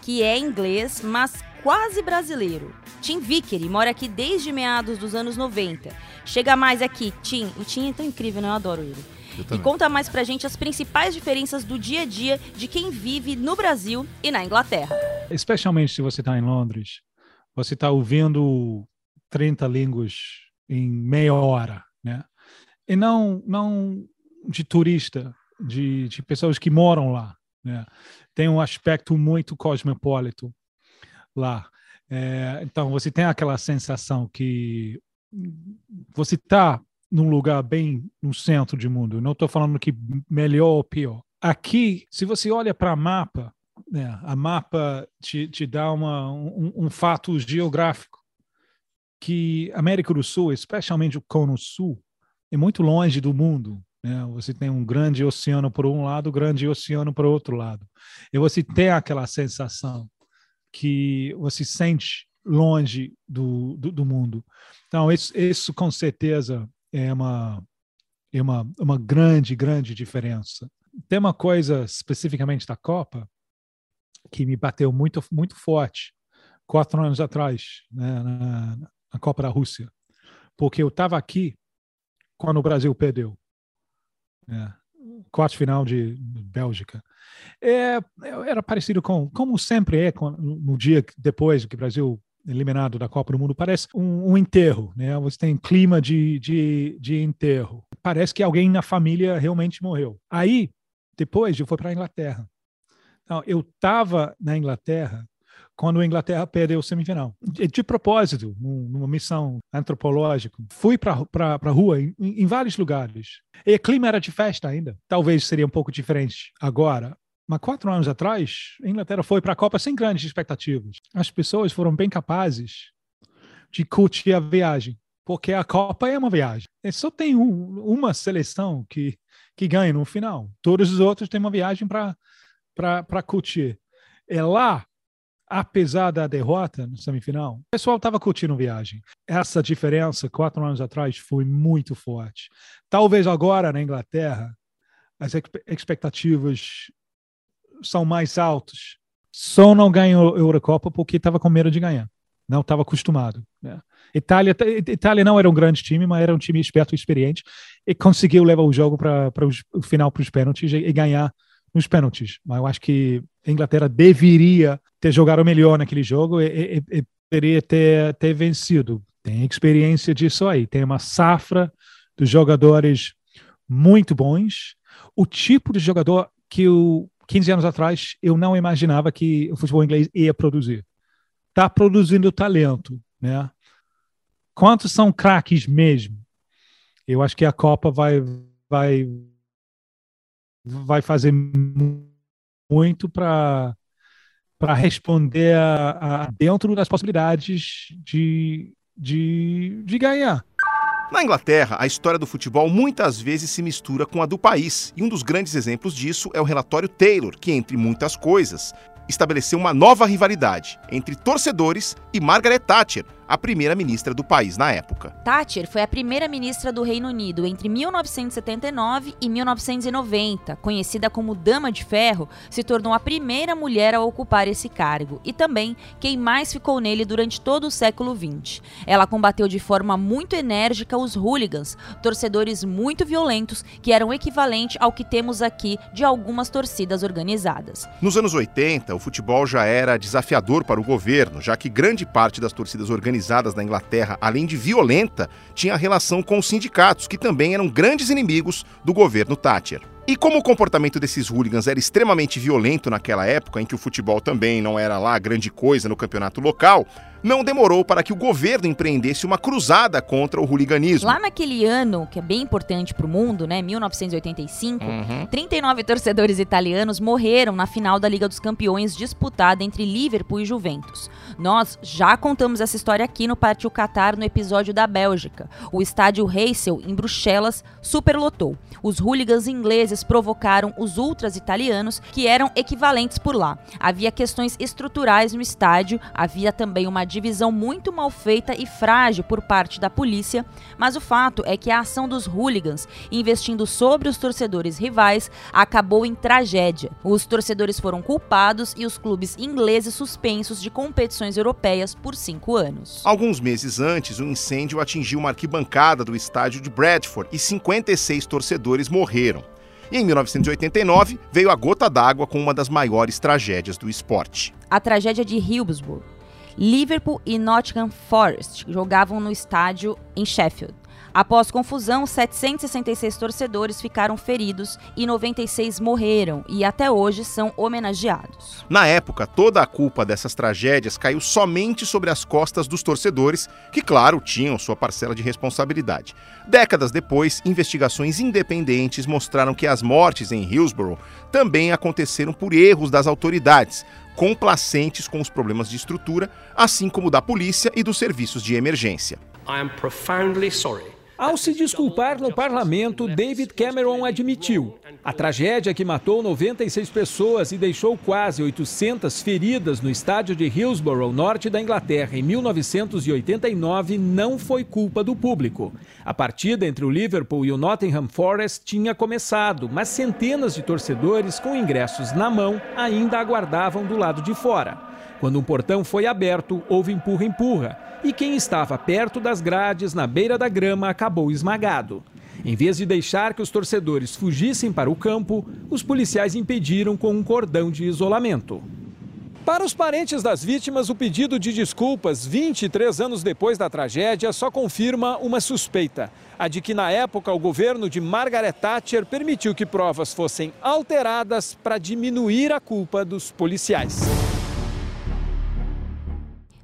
Speaker 2: que é inglês, mas quase brasileiro. Tim Vickery mora aqui desde meados dos anos 90. Chega mais aqui, Tim. O Tim é tão incrível, né? Eu adoro ele. Eu e conta mais pra gente as principais diferenças do dia a dia de quem vive no Brasil e na Inglaterra.
Speaker 21: Especialmente se você está em Londres, você está ouvindo 30 línguas em meia hora, né? E não, não de turista, de, de pessoas que moram lá, né? Tem um aspecto muito cosmopolita lá. É, então, você tem aquela sensação que você está num lugar bem no centro do mundo. Não estou falando que melhor ou pior. Aqui, se você olha para a mapa, né, a mapa te, te dá uma, um, um fato geográfico que América do Sul, especialmente o Cono Sul, é muito longe do mundo. Né? Você tem um grande oceano por um lado, grande oceano o outro lado. E você tem aquela sensação que você sente longe do, do, do mundo. Então, isso, isso com certeza é uma, é uma, uma grande, grande diferença. Tem uma coisa especificamente da Copa que me bateu muito, muito forte quatro anos atrás, né, na, na Copa da Rússia, porque eu estava aqui quando o Brasil perdeu. Né, quarto final de Bélgica. É, era parecido com, como sempre é no dia depois que o Brasil eliminado da Copa do Mundo, parece um, um enterro, né? Você tem clima de, de, de enterro. Parece que alguém na família realmente morreu. Aí, depois, eu fui para a Inglaterra. Então, eu estava na Inglaterra quando a Inglaterra perdeu o semifinal. De, de propósito, numa missão antropológica, fui para a rua em, em, vários lugares. E o clima era de festa ainda. Talvez seria um pouco diferente agora. Mas quatro anos atrás, a Inglaterra foi para a Copa sem grandes expectativas. As pessoas foram bem capazes de curtir a viagem. porque a Copa é uma viagem. E só tem um, uma seleção que, que ganha no final. Todos os outros têm uma viagem para curtir. É lá, apesar da derrota no semifinal, o pessoal estava curtindo viagem. Essa diferença, quatro anos atrás, foi muito forte. Talvez agora, na Inglaterra, as expectativas são mais altas. Só não ganhou a Eurocopa porque estava com medo de ganhar. Não estava acostumado. Né? Itália, Itália não era um grande time, mas era um time esperto e experiente e conseguiu levar o jogo para o final para os pênaltis e, e, ganhar nos pênaltis. Mas eu acho que a Inglaterra deveria ter jogado melhor naquele jogo e, e, e deveria ter, ter vencido. Tem experiência disso aí. Tem uma safra de jogadores muito bons. O tipo de jogador que o 15 anos atrás eu não imaginava que o futebol inglês ia produzir. Está produzindo talento, né? Quantos são craques mesmo? Eu acho que a Copa vai vai vai fazer muito para para responder a, a, dentro das possibilidades de, de, de ganhar.
Speaker 1: Na Inglaterra, a história do futebol muitas vezes se mistura com a do país, e um dos grandes exemplos disso é o relatório Taylor, que, entre muitas coisas, estabeleceu uma nova rivalidade entre torcedores e Margaret Thatcher, a primeira-ministra do país na época.
Speaker 2: Thatcher foi a primeira-ministra do Reino Unido entre 1979 e 1990. Conhecida como Dama de Ferro, se tornou a primeira mulher a ocupar esse cargo e também quem mais ficou nele durante todo o século XX. Ela combateu de forma muito enérgica os hooligans, torcedores muito violentos que eram equivalente ao que temos aqui de algumas torcidas organizadas.
Speaker 1: Nos anos 80, o futebol já era desafiador para o governo, já que grande parte das torcidas organizadas organizadas na Inglaterra, além de violenta, tinha relação com os sindicatos, que também eram grandes inimigos do governo Thatcher. E como o comportamento desses hooligans era extremamente violento naquela época, em que o futebol também não era lá grande coisa no campeonato local, não demorou para que o governo empreendesse uma cruzada contra o hooliganismo.
Speaker 2: Lá naquele ano, que é bem importante para o mundo, né, 1985, uhum. 39 torcedores italianos morreram na final da Liga dos Campeões disputada entre Liverpool e Juventus. Nós já contamos essa história aqui no Pátio Qatar no episódio da Bélgica. O estádio Heysel, em Bruxelas, superlotou. Os hooligans ingleses provocaram os ultras italianos, que eram equivalentes por lá. Havia questões estruturais no estádio, havia também uma divisão muito mal feita e frágil por parte da polícia, mas o fato é que a ação dos hooligans, investindo sobre os torcedores rivais, acabou em tragédia. Os torcedores foram culpados e os clubes ingleses suspensos de competições europeias por cinco anos.
Speaker 1: Alguns meses antes, o um incêndio atingiu uma arquibancada do estádio de Bradford e 56 torcedores morreram. E em 1989 veio a gota d'água com uma das maiores tragédias do esporte.
Speaker 2: A tragédia de Hillsborough, Liverpool e Nottingham Forest jogavam no estádio em Sheffield. Após confusão, 766 torcedores ficaram feridos e 96 morreram e até hoje são homenageados.
Speaker 1: Na época, toda a culpa dessas tragédias caiu somente sobre as costas dos torcedores, que, claro, tinham sua parcela de responsabilidade. Décadas depois, investigações independentes mostraram que as mortes em Hillsborough também aconteceram por erros das autoridades, complacentes com os problemas de estrutura, assim como da polícia e dos serviços de emergência. I am profoundly
Speaker 22: sorry ao se desculpar no parlamento, David Cameron admitiu: a tragédia que matou 96 pessoas e deixou quase 800 feridas no estádio de Hillsborough, norte da Inglaterra, em 1989, não foi culpa do público. A partida entre o Liverpool e o Nottingham Forest tinha começado, mas centenas de torcedores com ingressos na mão ainda aguardavam do lado de fora. Quando um portão foi aberto, houve empurra-empurra e quem estava perto das grades, na beira da grama, acabou esmagado. Em vez de deixar que os torcedores fugissem para o campo, os policiais impediram com um cordão de isolamento. Para os parentes das vítimas, o pedido de desculpas 23 anos depois da tragédia só confirma uma suspeita: a de que na época o governo de Margaret Thatcher permitiu que provas fossem alteradas para diminuir a culpa dos policiais.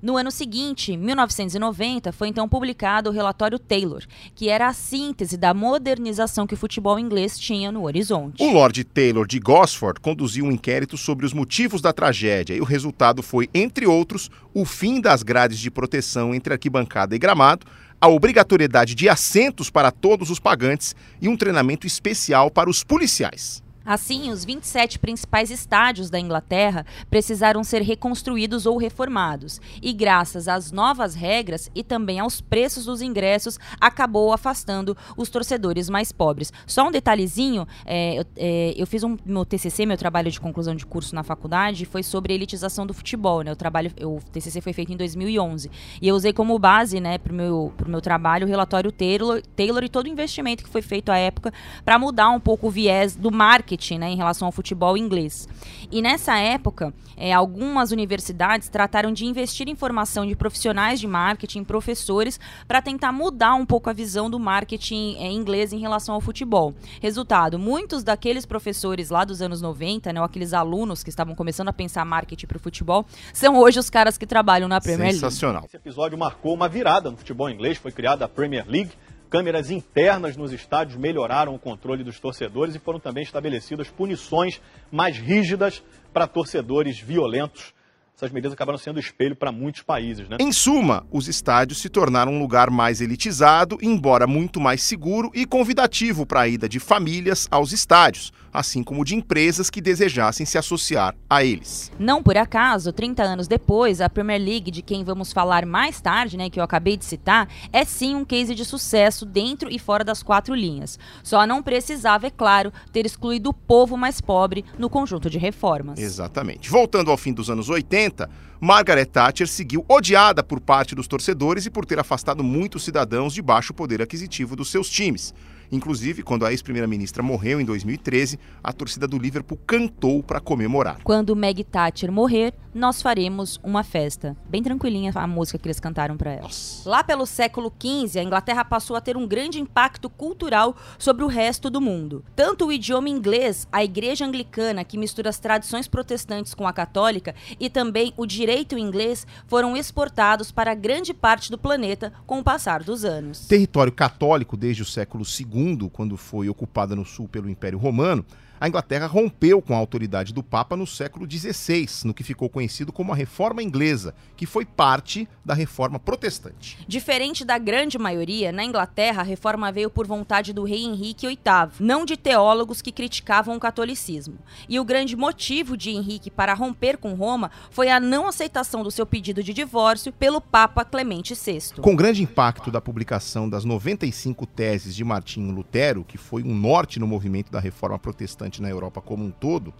Speaker 2: No ano seguinte, 1990, foi então publicado o relatório Taylor, que era a síntese da modernização que o futebol inglês tinha no horizonte.
Speaker 1: O Lord Taylor de Gosford conduziu um inquérito sobre os motivos da tragédia e o resultado foi, entre outros, o fim das grades de proteção entre arquibancada e gramado, a obrigatoriedade de assentos para todos os pagantes e um treinamento especial para os policiais.
Speaker 2: Assim, os 27 principais estádios da Inglaterra precisaram ser reconstruídos ou reformados, e graças às novas regras e também aos preços dos ingressos, acabou afastando os torcedores mais pobres. Só um detalhezinho: é, eu, é, eu, fiz um meu TCC, meu trabalho de conclusão de curso na faculdade, foi sobre elitização do futebol. Né? O, trabalho, o TCC foi feito em 2011 e eu usei como base né, para o meu, meu trabalho o relatório Taylor, Taylor e todo o investimento que foi feito à época para mudar um pouco o viés do marketing marketing né, em relação ao futebol inglês. E nessa época, é, algumas universidades trataram de investir em formação de profissionais de marketing, professores, para tentar mudar um pouco a visão do marketing é, inglês em relação ao futebol. Resultado: muitos daqueles professores lá dos anos 90, né, ou aqueles alunos que estavam começando a pensar marketing para o futebol, são hoje os caras que trabalham na Premier League.
Speaker 1: Sensacional.
Speaker 23: Esse episódio marcou uma virada no futebol inglês, foi criada a Premier League Câmeras internas nos estádios melhoraram o controle dos torcedores e foram também estabelecidas punições mais rígidas para torcedores violentos essas medidas acabaram sendo espelho para muitos países. Né?
Speaker 1: Em suma, os estádios se tornaram um lugar mais elitizado, embora muito mais seguro e convidativo para a ida de famílias aos estádios, assim como de empresas que desejassem se associar a eles.
Speaker 2: Não por acaso, 30 anos depois, a Premier League, de quem vamos falar mais tarde, né, que eu acabei de citar, é sim um case de sucesso dentro e fora das quatro linhas. Só não precisava, é claro, ter excluído o povo mais pobre no conjunto de reformas.
Speaker 1: Exatamente. Voltando ao fim dos anos 80, Margaret Thatcher seguiu odiada por parte dos torcedores e por ter afastado muitos cidadãos de baixo poder aquisitivo dos seus times. Inclusive, quando a ex-primeira-ministra morreu em 2013, a torcida do Liverpool cantou para comemorar.
Speaker 2: Quando Meg Thatcher morrer, nós faremos uma festa. Bem tranquilinha a música que eles cantaram para ela. Nossa. Lá pelo século XV, a Inglaterra passou a ter um grande impacto cultural sobre o resto do mundo. Tanto o idioma inglês, a igreja anglicana, que mistura as tradições protestantes com a católica, e também o direito inglês foram exportados para grande parte do planeta com o passar dos anos.
Speaker 1: Território católico desde o século II quando foi ocupada no sul pelo Império Romano, a Inglaterra rompeu com a autoridade do Papa no século XVI, no que ficou conhecido como a Reforma Inglesa, que foi parte da Reforma Protestante.
Speaker 2: Diferente da grande maioria, na Inglaterra a reforma veio por vontade do rei Henrique VIII, não de teólogos que criticavam o catolicismo. E o grande motivo de Henrique para romper com Roma foi a não aceitação do seu pedido de divórcio pelo Papa Clemente VI.
Speaker 1: Com grande impacto da publicação das 95 teses de Martinho Lutero, que foi um norte no movimento da Reforma Protestante na Europa como um todo,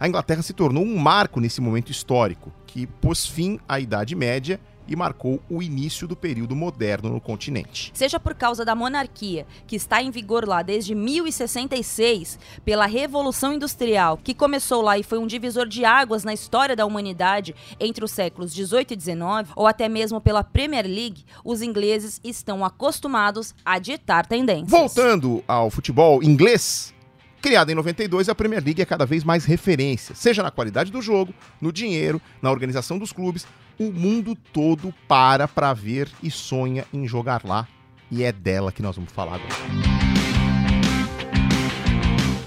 Speaker 1: a Inglaterra se tornou um marco nesse momento histórico, que pôs fim à Idade Média e marcou o início do período moderno no continente.
Speaker 2: Seja por causa da monarquia, que está em vigor lá desde 1066, pela Revolução Industrial, que começou lá e foi um divisor de águas na história da humanidade entre os séculos 18 e 19, ou até mesmo pela Premier League, os ingleses estão acostumados a ditar tendências.
Speaker 1: Voltando ao futebol inglês, Criada em 92, a Premier League é cada vez mais referência, seja na qualidade do jogo, no dinheiro, na organização dos clubes. O mundo todo para para ver e sonha em jogar lá. E é dela que nós vamos falar agora.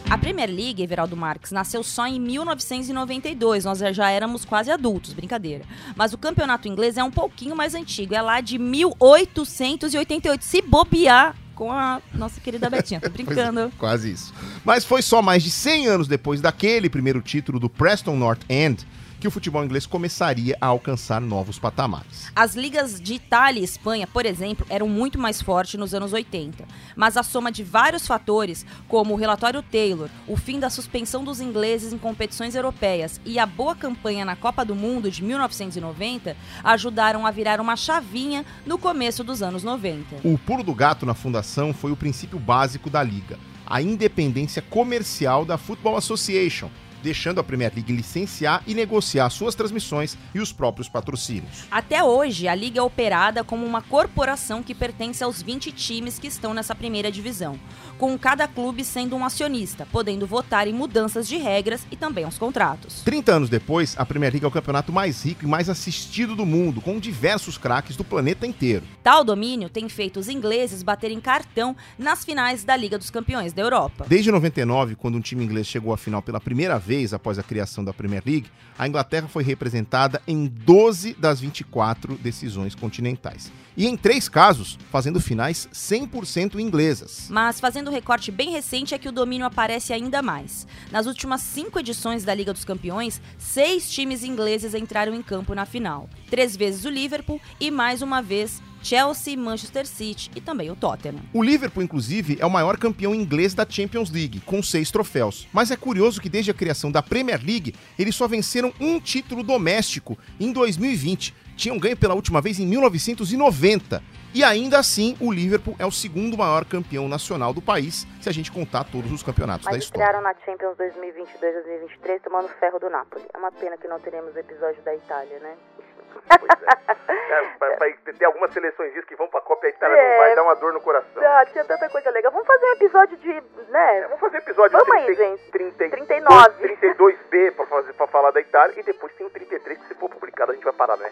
Speaker 2: A Premier League, Everaldo Marques, nasceu só em 1992. Nós já éramos quase adultos, brincadeira. Mas o campeonato inglês é um pouquinho mais antigo, é lá de 1888. Se bobear, com a nossa querida Betinha. Tô brincando. É,
Speaker 1: quase isso. Mas foi só mais de 100 anos depois daquele primeiro título do Preston North End que o futebol inglês começaria a alcançar novos patamares.
Speaker 2: As ligas de Itália e Espanha, por exemplo, eram muito mais fortes nos anos 80, mas a soma de vários fatores, como o relatório Taylor, o fim da suspensão dos ingleses em competições europeias e a boa campanha na Copa do Mundo de 1990, ajudaram a virar uma chavinha no começo dos anos 90.
Speaker 1: O pulo do gato na fundação foi o princípio básico da liga, a independência comercial da Football Association deixando a Premier League licenciar e negociar suas transmissões e os próprios patrocínios.
Speaker 2: Até hoje, a liga é operada como uma corporação que pertence aos 20 times que estão nessa primeira divisão, com cada clube sendo um acionista, podendo votar em mudanças de regras e também aos contratos.
Speaker 1: 30 anos depois, a Premier League é o campeonato mais rico e mais assistido do mundo, com diversos craques do planeta inteiro.
Speaker 2: Tal domínio tem feito os ingleses baterem cartão nas finais da Liga dos Campeões da Europa.
Speaker 1: Desde 99, quando um time inglês chegou à final pela primeira vez, vez após a criação da Premier League, a Inglaterra foi representada em 12 das 24 decisões continentais. E em três casos, fazendo finais 100% inglesas.
Speaker 2: Mas fazendo um recorte bem recente é que o domínio aparece ainda mais. Nas últimas cinco edições da Liga dos Campeões, seis times ingleses entraram em campo na final. Três vezes o Liverpool e mais uma vez Chelsea, Manchester City e também o Tottenham.
Speaker 1: O Liverpool, inclusive, é o maior campeão inglês da Champions League, com seis troféus. Mas é curioso que desde a criação da Premier League, eles só venceram um título doméstico em 2020. Tinham ganho pela última vez em 1990. E ainda assim, o Liverpool é o segundo maior campeão nacional do país, se a gente contar todos os campeonatos
Speaker 7: Mas
Speaker 1: da história.
Speaker 7: estrearam na Champions 2022-2023 tomando ferro do Napoli. É uma pena que não teremos episódio da Itália, né?
Speaker 14: É, vai, vai ter algumas seleções que vão pra Copa e a Itália
Speaker 7: É.
Speaker 14: não vai dar uma dor no coração.
Speaker 7: Ah, tinha tanta coisa legal. Vamos fazer um episódio de, né?
Speaker 14: Vamos fazer episódio
Speaker 7: Vamos aí,
Speaker 14: 30,
Speaker 7: gente.
Speaker 14: 30,
Speaker 7: 39.
Speaker 14: 32B pra, fazer, pra falar da Itália e depois tem o 33 que se for publicado a gente vai parar, né?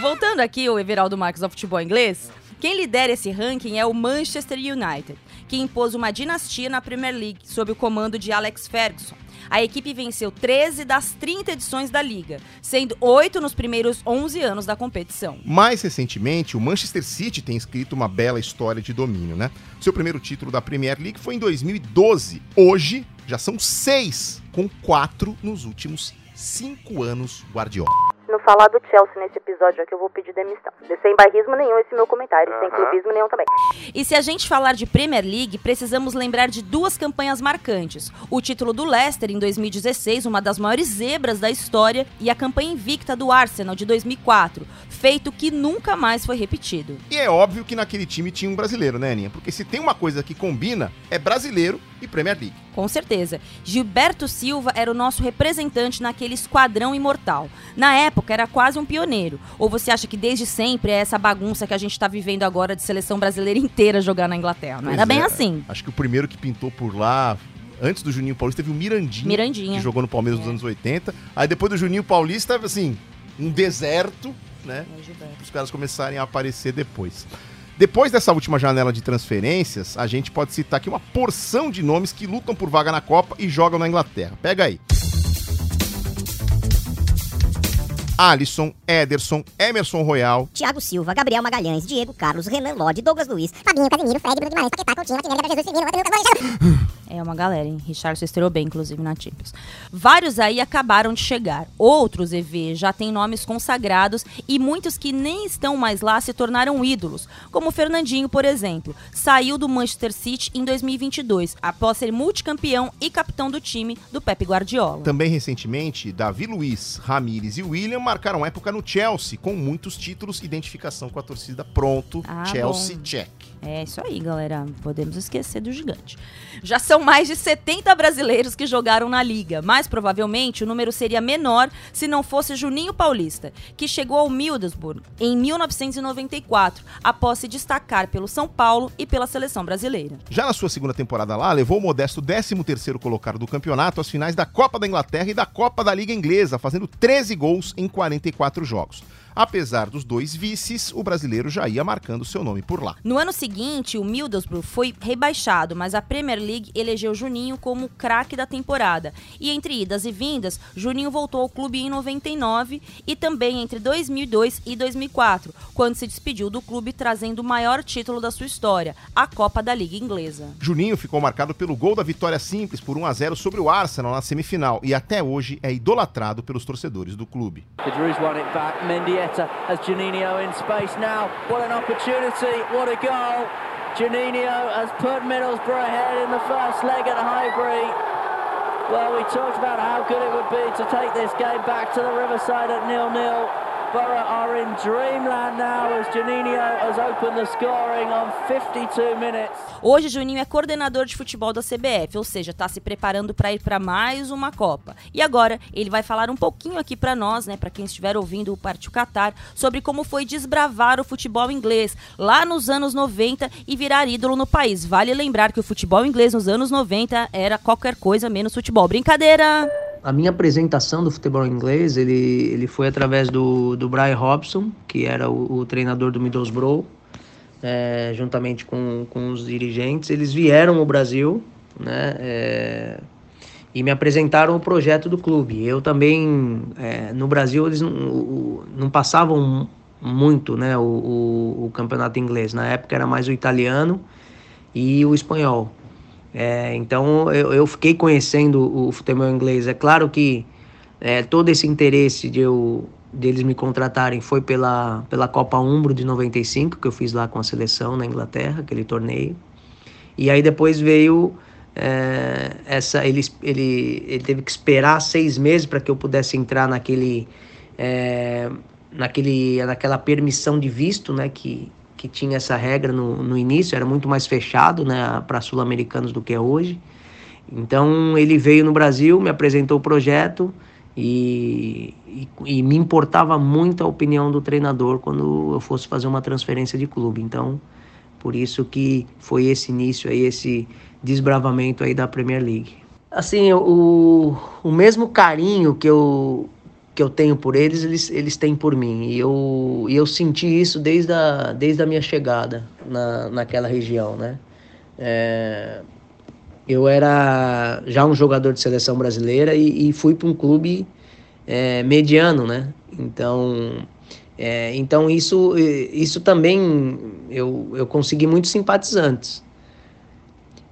Speaker 2: Voltando aqui o Everaldo Marques ao futebol inglês, quem lidera esse ranking é o Manchester United, que impôs uma dinastia na Premier League sob o comando de Alex Ferguson. A equipe venceu 13 das 30 edições da liga, sendo 8 nos primeiros 11 anos da competição.
Speaker 1: Mais recentemente, o Manchester City tem escrito uma bela história de domínio, né? Seu primeiro título da Premier League foi em 2012. Hoje, já são seis, com quatro nos últimos cinco anos Guardiola.
Speaker 7: Não falar do Chelsea nesse episódio aqui, eu vou pedir demissão. Sem bairrismo nenhum esse meu comentário, sem
Speaker 1: Aham.
Speaker 7: clubismo nenhum também.
Speaker 2: E se a gente falar de Premier League, precisamos lembrar de duas campanhas marcantes. O título do Leicester em 2016, uma das maiores zebras da história, e a campanha invicta do Arsenal de 2004, feito que nunca mais foi repetido.
Speaker 1: E é óbvio que naquele time tinha um brasileiro, né, Aninha? Porque se tem uma coisa que combina, é brasileiro e Premier League.
Speaker 2: Com certeza. Gilberto Silva era o nosso representante naquele esquadrão imortal. Na época era quase um pioneiro. Ou você acha que desde sempre é essa bagunça que a gente está vivendo agora de seleção brasileira inteira jogar na Inglaterra? Não era
Speaker 1: Pois
Speaker 2: bem
Speaker 1: é.
Speaker 2: assim.
Speaker 1: Acho que o primeiro que pintou por lá, antes do Juninho Paulista, teve o Mirandinha.
Speaker 2: Mirandinha.
Speaker 1: Que jogou no Palmeiras nos anos 80. Aí depois do Juninho Paulista, assim, um deserto, né? Os caras começarem a aparecer depois. Depois dessa última janela de transferências, a gente pode citar aqui uma porção de nomes que lutam por vaga na Copa e jogam na Inglaterra. Pega aí. Alisson, Ederson, Emerson Royal,
Speaker 24: Thiago Silva, Gabriel Magalhães, Diego Carlos, Renan Lodge, Douglas Luiz, Fabinho, Casemiro, Fred, Bruno Guimarães, Paquetá, Coutinho, Martinelli, Jesus, Firmino, Lucas,
Speaker 2: É uma galera, hein? Richardson estreou bem, inclusive, na Champions. Vários aí acabaram de chegar. Outros, EV, já têm nomes consagrados e muitos que nem estão mais lá se tornaram ídolos, como o Fernandinho, por exemplo. Saiu do Manchester City em 2022, após ser multicampeão e capitão do time do Pepe Guardiola.
Speaker 1: Também recentemente, Davi Luiz, Ramires e William marcaram época no Chelsea, com muitos títulos, identificação com a torcida pronto,
Speaker 2: Ah,
Speaker 1: Chelsea
Speaker 2: bom.
Speaker 1: check.
Speaker 2: É isso aí, galera. Podemos esquecer do gigante. Já são mais de 70 brasileiros que jogaram na liga, mas provavelmente o número seria menor se não fosse Juninho Paulista, que chegou ao Middlesbrough em 1994, após se destacar pelo São Paulo e pela seleção brasileira.
Speaker 1: Já na sua segunda temporada lá, levou o modesto 13º colocado do campeonato às finais da Copa da Inglaterra e da Copa da Liga Inglesa, fazendo 13 gols em 44 jogos. Apesar dos dois vices, o brasileiro já ia marcando seu nome por lá.
Speaker 2: No ano seguinte, o Middlesbrough foi rebaixado, mas a Premier League elegeu Juninho como craque da temporada. E entre idas e vindas, Juninho voltou ao clube em 99 e também entre 2002 e 2004, quando se despediu do clube trazendo o maior título da sua história, a Copa da Liga Inglesa.
Speaker 1: Juninho ficou marcado pelo gol da vitória simples por 1 a 0 sobre o Arsenal na semifinal e até hoje é idolatrado pelos torcedores do clube.
Speaker 25: The Mendieta has Janino in space now. What an opportunity. What a goal. Janino has put Middlesbrough ahead in the first leg at Highbury. Well, we talked about how good it would be to take this game back to the Riverside at nil-nil. Borough are in dreamland now as Janino has opened the scoring on 52 minutes.
Speaker 2: Hoje, Juninho é coordenador de futebol da CBF, ou seja, está se preparando para ir para mais uma Copa. E agora ele vai falar um pouquinho aqui para nós, né, para quem estiver ouvindo o Partiu Qatar, sobre como foi desbravar o futebol inglês lá nos anos 90 e virar ídolo no país. Vale lembrar que o futebol inglês nos anos 90 era qualquer coisa menos futebol. Brincadeira!
Speaker 26: A minha apresentação do futebol inglês, ele, ele foi através do, do Brian Robson, que era o, o treinador do Middlesbrough, é, juntamente com, com os dirigentes. Eles vieram ao Brasil, né? é, e me apresentaram o projeto do clube. Eu também, é, no Brasil, eles não, não passavam muito né, o, o- o campeonato inglês. Na época era mais o italiano e o espanhol. É, então eu, eu fiquei conhecendo o futebol inglês. É claro que é, todo esse interesse de eu, deles me contratarem foi pela, pela Copa Umbro de 95, que eu fiz lá com a seleção na Inglaterra, aquele torneio. E aí depois veio é, essa. Ele, ele, ele teve que esperar seis meses para que eu pudesse entrar naquele. é, naquele naquela permissão de visto, né? Que, que tinha essa regra no, no início, era muito mais fechado né, para sul-americanos do que é hoje. Então ele veio no Brasil, me apresentou o projeto e, e, e me importava muito a opinião do treinador quando eu fosse fazer uma transferência de clube. Então, por isso que foi esse início aí, esse desbravamento aí da Premier League. Assim, o, o mesmo carinho que eu, que eu tenho por eles, eles, eles têm por mim. E eu, e eu senti isso desde a, desde a minha chegada na, naquela região, né? É, eu era já um jogador de seleção brasileira e, e fui para um clube é, mediano, né? Então, é, então isso, isso também eu, eu consegui muitos simpatizantes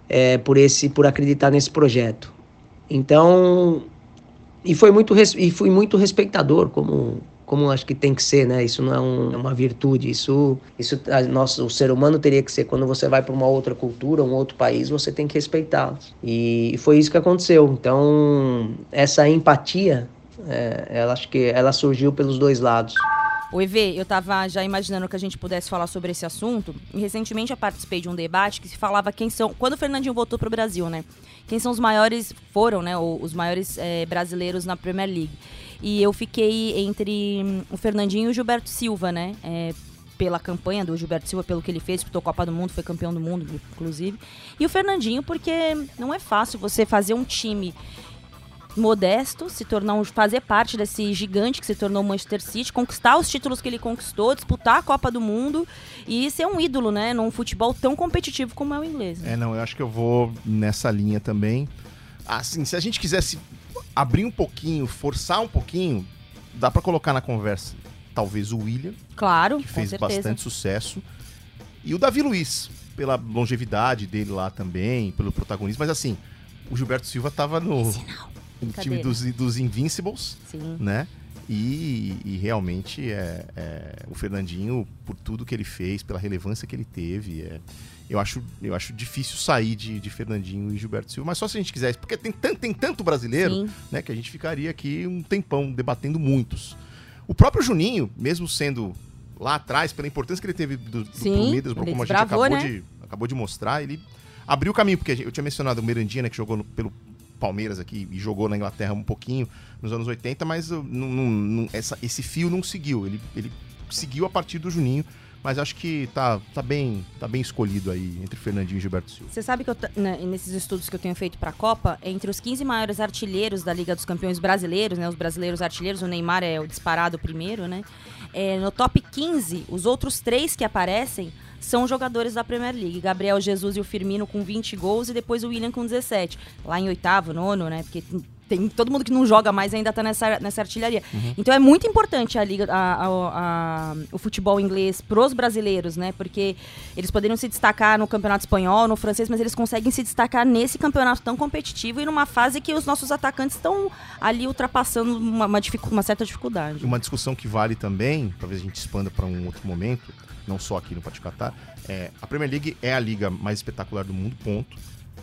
Speaker 26: é, por esse, por acreditar nesse projeto. Então, e foi muito e fui muito respeitador, como como acho que tem que ser, né? Isso não é, um- é uma virtude. Isso, isso a, nossa, o ser humano teria que ser. Quando você vai para uma outra cultura, um outro país, você tem que respeitá-los. E foi isso que aconteceu. Então, essa empatia, é, ela acho que ela surgiu pelos dois lados.
Speaker 2: O EV, eu tava já imaginando que a gente pudesse falar sobre esse assunto. Recentemente eu participei de um debate que se falava quem são. Quando o Fernandinho voltou pro Brasil, né? Quem são os maiores. Foram, né? Os maiores eh, brasileiros na Premier League. E eu fiquei entre hum, o Fernandinho e o Gilberto Silva, né? eh, pela campanha do Gilberto Silva, pelo que ele fez, disputou a Copa do Mundo, foi campeão do mundo, inclusive. E o Fernandinho, porque não é fácil você fazer um time modesto, se tornar um, fazer parte desse gigante que se tornou o Manchester City, conquistar os títulos que ele conquistou, disputar a Copa do Mundo e ser um ídolo, né, num futebol tão competitivo como é o inglês. né?
Speaker 1: É, não, eu acho que eu vou nessa linha também. Assim, se a gente quisesse abrir um pouquinho, forçar um pouquinho, dá pra colocar na conversa talvez o William,
Speaker 2: Claro,
Speaker 1: que fez bastante sucesso, e o Davi Luiz, pela longevidade dele lá também, pelo protagonismo, mas assim, o Gilberto Silva tava no, no time dos, dos Invincibles,
Speaker 2: Sim.
Speaker 1: né? E, e realmente é, é, o Fernandinho, por tudo que ele fez, pela relevância que ele teve, é, eu, acho, eu acho difícil sair de, de Fernandinho e Gilberto Silva, mas só se a gente quisesse, porque tem, tan- tem tanto brasileiro
Speaker 2: Sim.
Speaker 1: né, que a gente ficaria aqui um tempão debatendo muitos. O próprio Juninho, mesmo sendo lá atrás, pela importância que ele teve do, do
Speaker 2: Sim,
Speaker 1: Middlesbrough, como a gente
Speaker 2: desbravou,
Speaker 1: acabou,
Speaker 2: né?
Speaker 1: de, acabou de mostrar, ele abriu o caminho, porque eu tinha mencionado o Mirandinha, né, que jogou no- pelo Palmeiras aqui e jogou na Inglaterra um pouquinho nos anos 80, mas uh, não- não- não- essa- esse fio não seguiu. Ele, ele seguiu a partir do Juninho, mas acho que tá, tá, bem, tá bem escolhido aí entre Fernandinho e Gilberto Silva.
Speaker 2: Você sabe que eu, né, nesses estudos que eu tenho feito para a Copa, entre os 15 maiores artilheiros da Liga dos Campeões brasileiros, né, os brasileiros artilheiros, o Neymar é o disparado primeiro, né? É, no top 15, os outros três que aparecem são jogadores da Premier League. Gabriel Jesus e o Firmino com 20 gols e depois o William com 17. Lá em oitavo, nono, né? Porque tem- todo mundo que não joga mais ainda tá nessa, nessa artilharia.
Speaker 27: Uhum.
Speaker 2: Então é muito importante a liga, a- a- a- o futebol inglês pros brasileiros, né? Porque eles poderiam se destacar no campeonato espanhol, no francês, mas eles conseguem se destacar nesse campeonato tão competitivo e numa fase que os nossos atacantes estão ali ultrapassando uma, uma uma certa dificuldade.
Speaker 1: Uma discussão que vale também, talvez a gente expanda para um outro momento, não só aqui no Catar, é a Premier League é a liga mais espetacular do mundo, ponto.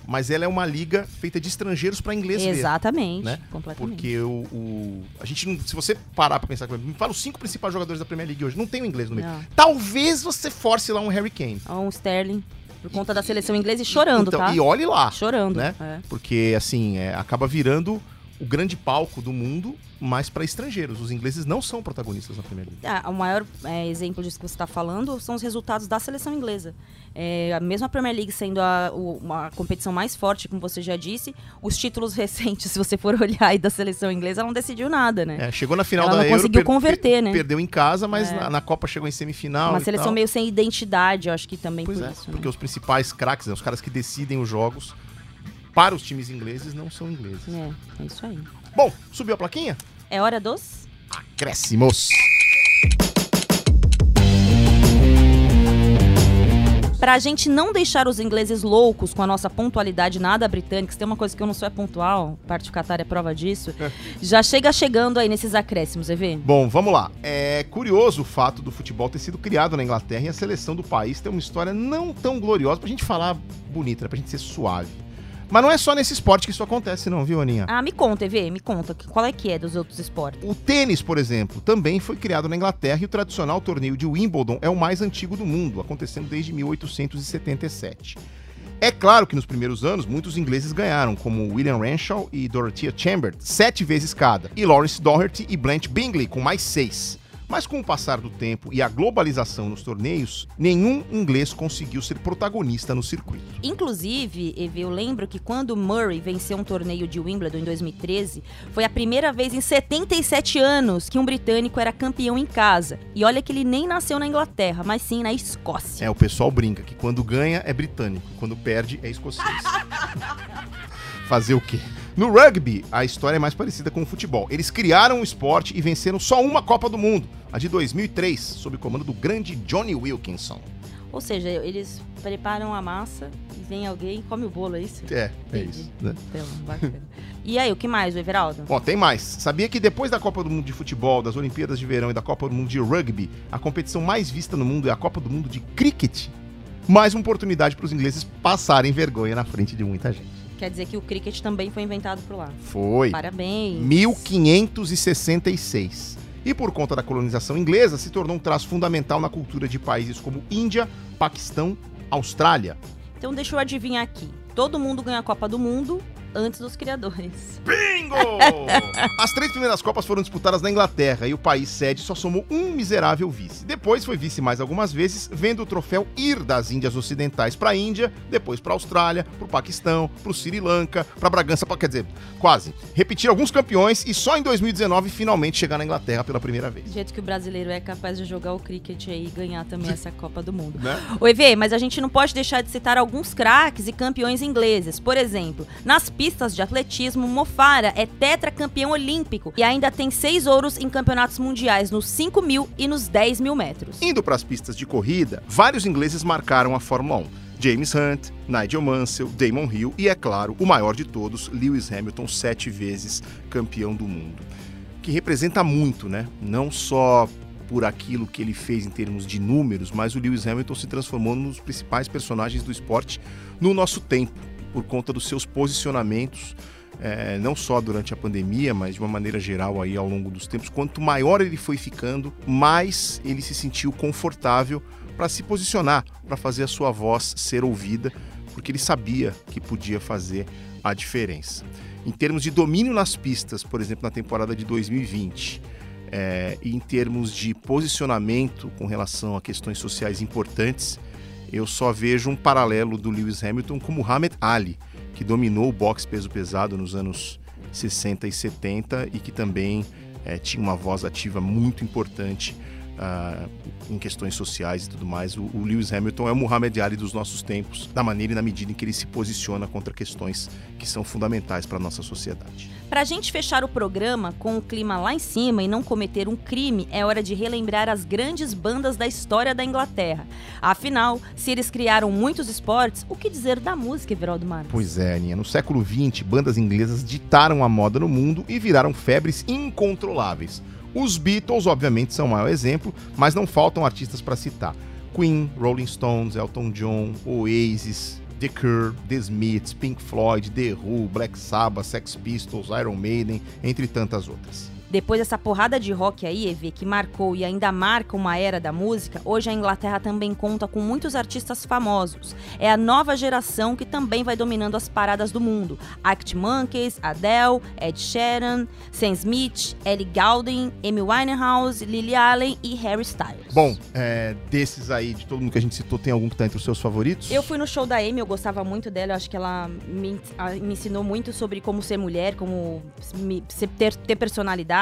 Speaker 1: Mas ela é uma liga feita de estrangeiros para inglês
Speaker 2: Exatamente,
Speaker 1: né?
Speaker 2: completamente.
Speaker 1: Porque o, o- a gente não, se você parar para pensar, me fala os cinco principais jogadores da Premier League hoje, não tem o inglês no meio.
Speaker 2: Não.
Speaker 1: Talvez você force lá um Harry Kane.
Speaker 2: Um Sterling, por conta da seleção inglesa e chorando,
Speaker 1: Então,
Speaker 2: tá?
Speaker 1: E olhe lá.
Speaker 2: Chorando,
Speaker 1: Né?
Speaker 2: é.
Speaker 1: Porque, assim, é, acaba virando o grande palco do mundo, mas para estrangeiros. Os ingleses não são protagonistas na Premier League.
Speaker 2: Ah, o maior é, exemplo disso que você está falando são os resultados da seleção inglesa. É, a mesma Premier League sendo a, uma competição mais forte, como você já disse, os títulos recentes, se você for olhar aí da seleção inglesa, ela não decidiu nada, né?
Speaker 1: É, chegou na final
Speaker 2: ela
Speaker 1: da
Speaker 2: não
Speaker 1: Euro,
Speaker 2: conseguiu
Speaker 1: per-
Speaker 2: converter,
Speaker 1: per-
Speaker 2: né?
Speaker 1: Perdeu em casa, mas
Speaker 2: É.
Speaker 1: na, na Copa chegou em semifinal.
Speaker 2: Uma seleção
Speaker 1: tal.
Speaker 2: meio sem identidade, eu acho que também
Speaker 1: Pois
Speaker 2: por
Speaker 1: é,
Speaker 2: isso. né?
Speaker 1: porque os principais craques, né, os caras que decidem os jogos, para os times ingleses, não são ingleses.
Speaker 2: É, é isso aí.
Speaker 1: Bom, subiu a plaquinha?
Speaker 2: É hora dos.
Speaker 1: Acréscimos.
Speaker 2: Pra gente não deixar os ingleses loucos com a nossa pontualidade nada britânica, se tem uma coisa que eu não sou é pontual, parte do Qatar é prova disso, já chega chegando aí nesses acréscimos, EV.
Speaker 1: Bom, vamos lá. É curioso o fato do futebol ter sido criado na Inglaterra e a seleção do país ter uma história não tão gloriosa pra gente falar bonita, né? pra gente ser suave. Mas não é só nesse esporte que isso acontece, não, viu, Aninha?
Speaker 2: Ah, me conta, EV, me conta. Qual é que é dos outros esportes?
Speaker 1: O tênis, por exemplo, também foi criado na Inglaterra e o tradicional torneio de Wimbledon é o mais antigo do mundo, acontecendo desde 1877. É claro que nos primeiros anos muitos ingleses ganharam, como William Renshaw e Dorothea Chambers, sete vezes cada, e Lawrence Doherty e Blanche Bingley, com mais seis. Mas com o passar do tempo e a globalização nos torneios, nenhum inglês conseguiu ser protagonista no circuito.
Speaker 2: Inclusive, eu lembro que quando Murray venceu um torneio de Wimbledon em 2013, foi a primeira vez em 77 anos que um britânico era campeão em casa. E olha que ele nem nasceu na Inglaterra, mas sim na Escócia.
Speaker 1: É, o pessoal brinca que quando ganha é britânico, quando perde é escocês. Fazer o quê? No rugby, a história é mais parecida com o futebol. Eles criaram o esporte e venceram só uma Copa do Mundo, a de 2003, sob o comando do grande Johnny Wilkinson.
Speaker 2: Ou seja, eles preparam a massa e vem alguém e come o bolo, é isso?
Speaker 1: É, é isso. Né?
Speaker 2: Então, bacana. e aí, o que mais, o Everaldo?
Speaker 1: Bom, tem mais. Sabia que depois da Copa do Mundo de Futebol, das Olimpíadas de Verão e da Copa do Mundo de Rugby, a competição mais vista no mundo é a Copa do Mundo de Cricket? Mais uma oportunidade para os ingleses passarem vergonha na frente de muita gente.
Speaker 2: Quer dizer que o cricket também foi inventado por lá.
Speaker 1: Foi.
Speaker 2: Parabéns.
Speaker 1: 1566. E por conta da colonização inglesa, se tornou um traço fundamental na cultura de países como Índia, Paquistão, Austrália.
Speaker 2: Então deixa eu adivinhar aqui. Todo mundo ganha a Copa do Mundo antes dos criadores.
Speaker 1: Bingo! As três primeiras Copas foram disputadas na Inglaterra e o país sede só somou um miserável vice. Depois foi vice mais algumas vezes, vendo o troféu ir das Índias Ocidentais para a Índia, depois para a Austrália, para o Paquistão, para o Sri Lanka, para Bragança, quer dizer, quase. Repetir alguns campeões e só em 2019 finalmente chegar na Inglaterra pela primeira vez.
Speaker 2: Do jeito que o brasileiro é capaz de jogar o cricket aí e ganhar também essa Copa do Mundo.
Speaker 1: Né?
Speaker 2: O EV, mas a gente não pode deixar de citar alguns craques e campeões ingleses. Por exemplo, nas pistas de atletismo, Mofara é tetracampeão olímpico e ainda tem seis ouros em campeonatos mundiais nos 5 mil e nos 10 mil metros.
Speaker 1: Indo para as pistas de corrida, vários ingleses marcaram a Fórmula 1. James Hunt, Nigel Mansell, Damon Hill e, é claro, o maior de todos, Lewis Hamilton, sete vezes campeão do mundo. Que representa muito, né? Não só por aquilo que ele fez em termos de números, mas o Lewis Hamilton se transformou num dos principais personagens do esporte no nosso tempo por conta dos seus posicionamentos, é, não só durante a pandemia, mas de uma maneira geral aí ao longo dos tempos. Quanto maior ele foi ficando, mais ele se sentiu confortável para se posicionar, para fazer a sua voz ser ouvida, porque ele sabia que podia fazer a diferença. Em termos de domínio nas pistas, por exemplo, na temporada de 2020, é, e em termos de posicionamento com relação a questões sociais importantes, eu só vejo um paralelo do Lewis Hamilton com Muhammad Ali, que dominou o boxe peso pesado nos anos 60 e 70 e que também é, tinha uma voz ativa muito importante uh, em questões sociais e tudo mais. O, o, Lewis Hamilton é o Muhammad Ali dos nossos tempos, da maneira e na medida em que ele se posiciona contra questões que são fundamentais para a nossa sociedade.
Speaker 2: Para a gente fechar o programa com o clima lá em cima e não cometer um crime, é hora de relembrar as grandes bandas da história da Inglaterra. Afinal, se eles criaram muitos esportes, o que dizer da música, Everaldo Marques?
Speaker 1: Pois é, Aninha. No século XX, bandas inglesas ditaram a moda no mundo e viraram febres incontroláveis. Os Beatles, obviamente, são o maior exemplo, mas não faltam artistas para citar. Queen, Rolling Stones, Elton John, Oasis, The Cure, The Smiths, Pink Floyd, The Who, Black Sabbath, Sex Pistols, Iron Maiden, entre tantas outras.
Speaker 2: Depois dessa porrada de rock aí, EV, que marcou e ainda marca uma era da música, hoje a Inglaterra também conta com muitos artistas famosos. É a nova geração que também vai dominando as paradas do mundo. Arctic Monkeys, Adele, Ed Sheeran, Sam Smith, Ellie Goulding, Amy Winehouse, Lily Allen e Harry Styles.
Speaker 1: Bom, é, desses aí, de todo mundo que a gente citou, tem algum que tá entre os seus favoritos?
Speaker 2: Eu fui no show da Amy, eu gostava muito dela, eu acho que ela me, me ensinou muito sobre como ser mulher, como ter, ter personalidade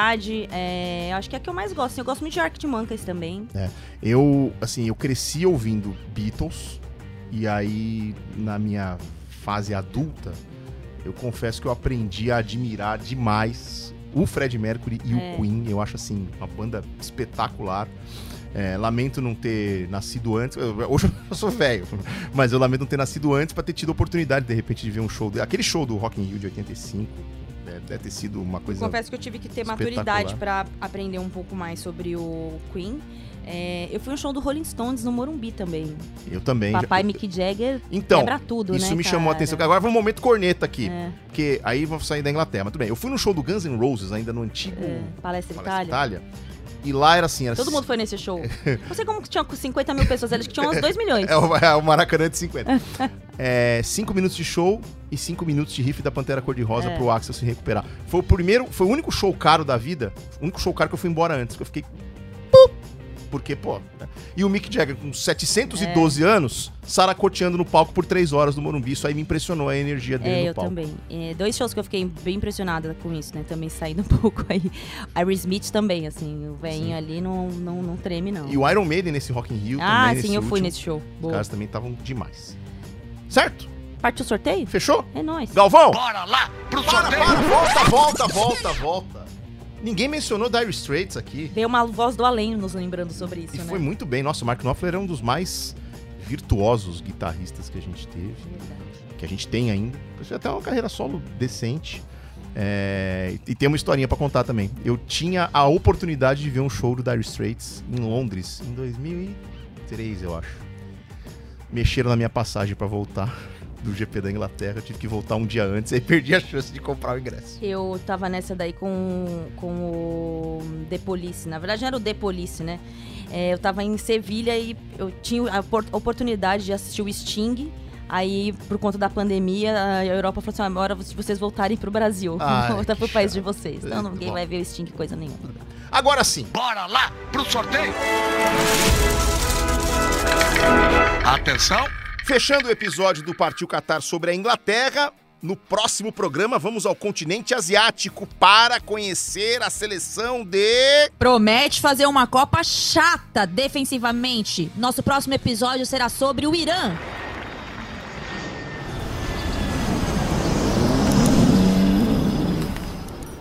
Speaker 2: é, acho que é a que eu mais gosto. Eu gosto muito de Arctic Monkeys também.
Speaker 1: É. Eu, assim, eu cresci ouvindo Beatles. E aí, na minha fase adulta, eu confesso que eu aprendi a admirar demais o Fred Mercury e
Speaker 2: É.
Speaker 1: o Queen. Eu acho assim uma banda espetacular. É, lamento não ter nascido antes. Hoje eu sou velho, mas eu lamento não ter nascido antes pra ter tido a oportunidade de repente de ver um show. Aquele show do Rock in Rio de 85 deve, ter sido uma coisa.
Speaker 2: Confesso que eu tive que ter maturidade pra aprender um pouco mais sobre o Queen. É, eu fui um show do Rolling Stones no Morumbi também.
Speaker 1: Eu também. já-
Speaker 2: Papai Mick Jagger
Speaker 1: Então,
Speaker 2: quebra tudo,
Speaker 1: isso
Speaker 2: né,
Speaker 1: me chamou a
Speaker 2: cara?
Speaker 1: atenção. Agora vai um momento corneta aqui.
Speaker 2: É.
Speaker 1: Porque aí vou sair da Inglaterra. Mas tudo bem. Eu fui no show do Guns N' Roses, ainda no antigo
Speaker 2: É, Palestra
Speaker 1: Palestra
Speaker 2: Itália.
Speaker 1: Itália. E lá era assim. Era
Speaker 2: Todo mundo foi nesse show. Não sei como que tinha 50 mil pessoas, eles que tinham uns 2 milhões.
Speaker 1: É o, é o Maracanã de 50. é, cinco minutos de show e cinco minutos de riff da Pantera Cor-de-Rosa
Speaker 2: É.
Speaker 1: pro Axel se recuperar. Foi o primeiro, foi o único show caro da vida, o único show caro que eu fui embora antes, que eu fiquei... Porque, pô... né? E o Mick Jagger, com 712 anos, saracoteando no palco por três horas no Morumbi. Isso aí me impressionou a energia dele
Speaker 2: É,
Speaker 1: no
Speaker 2: eu
Speaker 1: palco.
Speaker 2: também. É, dois shows que eu fiquei bem impressionada com isso, né? Também saindo um pouco aí. Aerosmith também, assim, o velhinho ali não, não, não treme, não.
Speaker 1: E o Iron Maiden nesse Rock in Rio
Speaker 2: Ah,
Speaker 1: também,
Speaker 2: sim, eu fui
Speaker 1: último,
Speaker 2: nesse show.
Speaker 1: Os
Speaker 2: Boa.
Speaker 1: caras também estavam demais. Certo?
Speaker 2: Partiu o sorteio?
Speaker 1: Fechou?
Speaker 2: É nóis.
Speaker 1: Galvão!
Speaker 8: Bora lá pro
Speaker 1: Para,
Speaker 8: sorteio!
Speaker 1: para, volta, volta, volta, volta. Ninguém mencionou Dire Straits aqui.
Speaker 2: Veio uma voz do além nos lembrando sobre isso,
Speaker 1: E
Speaker 2: né?
Speaker 1: foi muito bem. Nossa, o Mark Knopfler é um dos mais virtuosos guitarristas que a gente teve. Que a gente tem ainda. Até uma carreira solo decente. É, e tem uma historinha pra contar também. Eu tinha a oportunidade de ver um show do Dire Straits em Londres em 2003, eu acho. Mexeram na minha passagem pra voltar do GP da Inglaterra. Eu tive que voltar um dia antes e perdi a chance de comprar o ingresso.
Speaker 2: Eu tava nessa daí com, com o The Police. Na verdade, não era o The Police, né? É, eu tava em Sevilha e eu tinha a opor- oportunidade de assistir o Sting. Aí, por conta da pandemia, a Europa falou assim: "Ah, agora se vocês voltarem pro Brasil,
Speaker 1: Ai,
Speaker 2: voltar pro país de vocês. Então, ninguém
Speaker 1: bom.
Speaker 2: vai ver o Sting coisa nenhuma.
Speaker 1: Agora sim.
Speaker 8: Bora lá pro sorteio! Atenção!
Speaker 1: Fechando o episódio do Partiu Qatar sobre a Inglaterra, no próximo programa vamos ao continente asiático para conhecer a seleção de.
Speaker 2: Promete fazer uma Copa chata defensivamente. Nosso próximo episódio será sobre o Irã.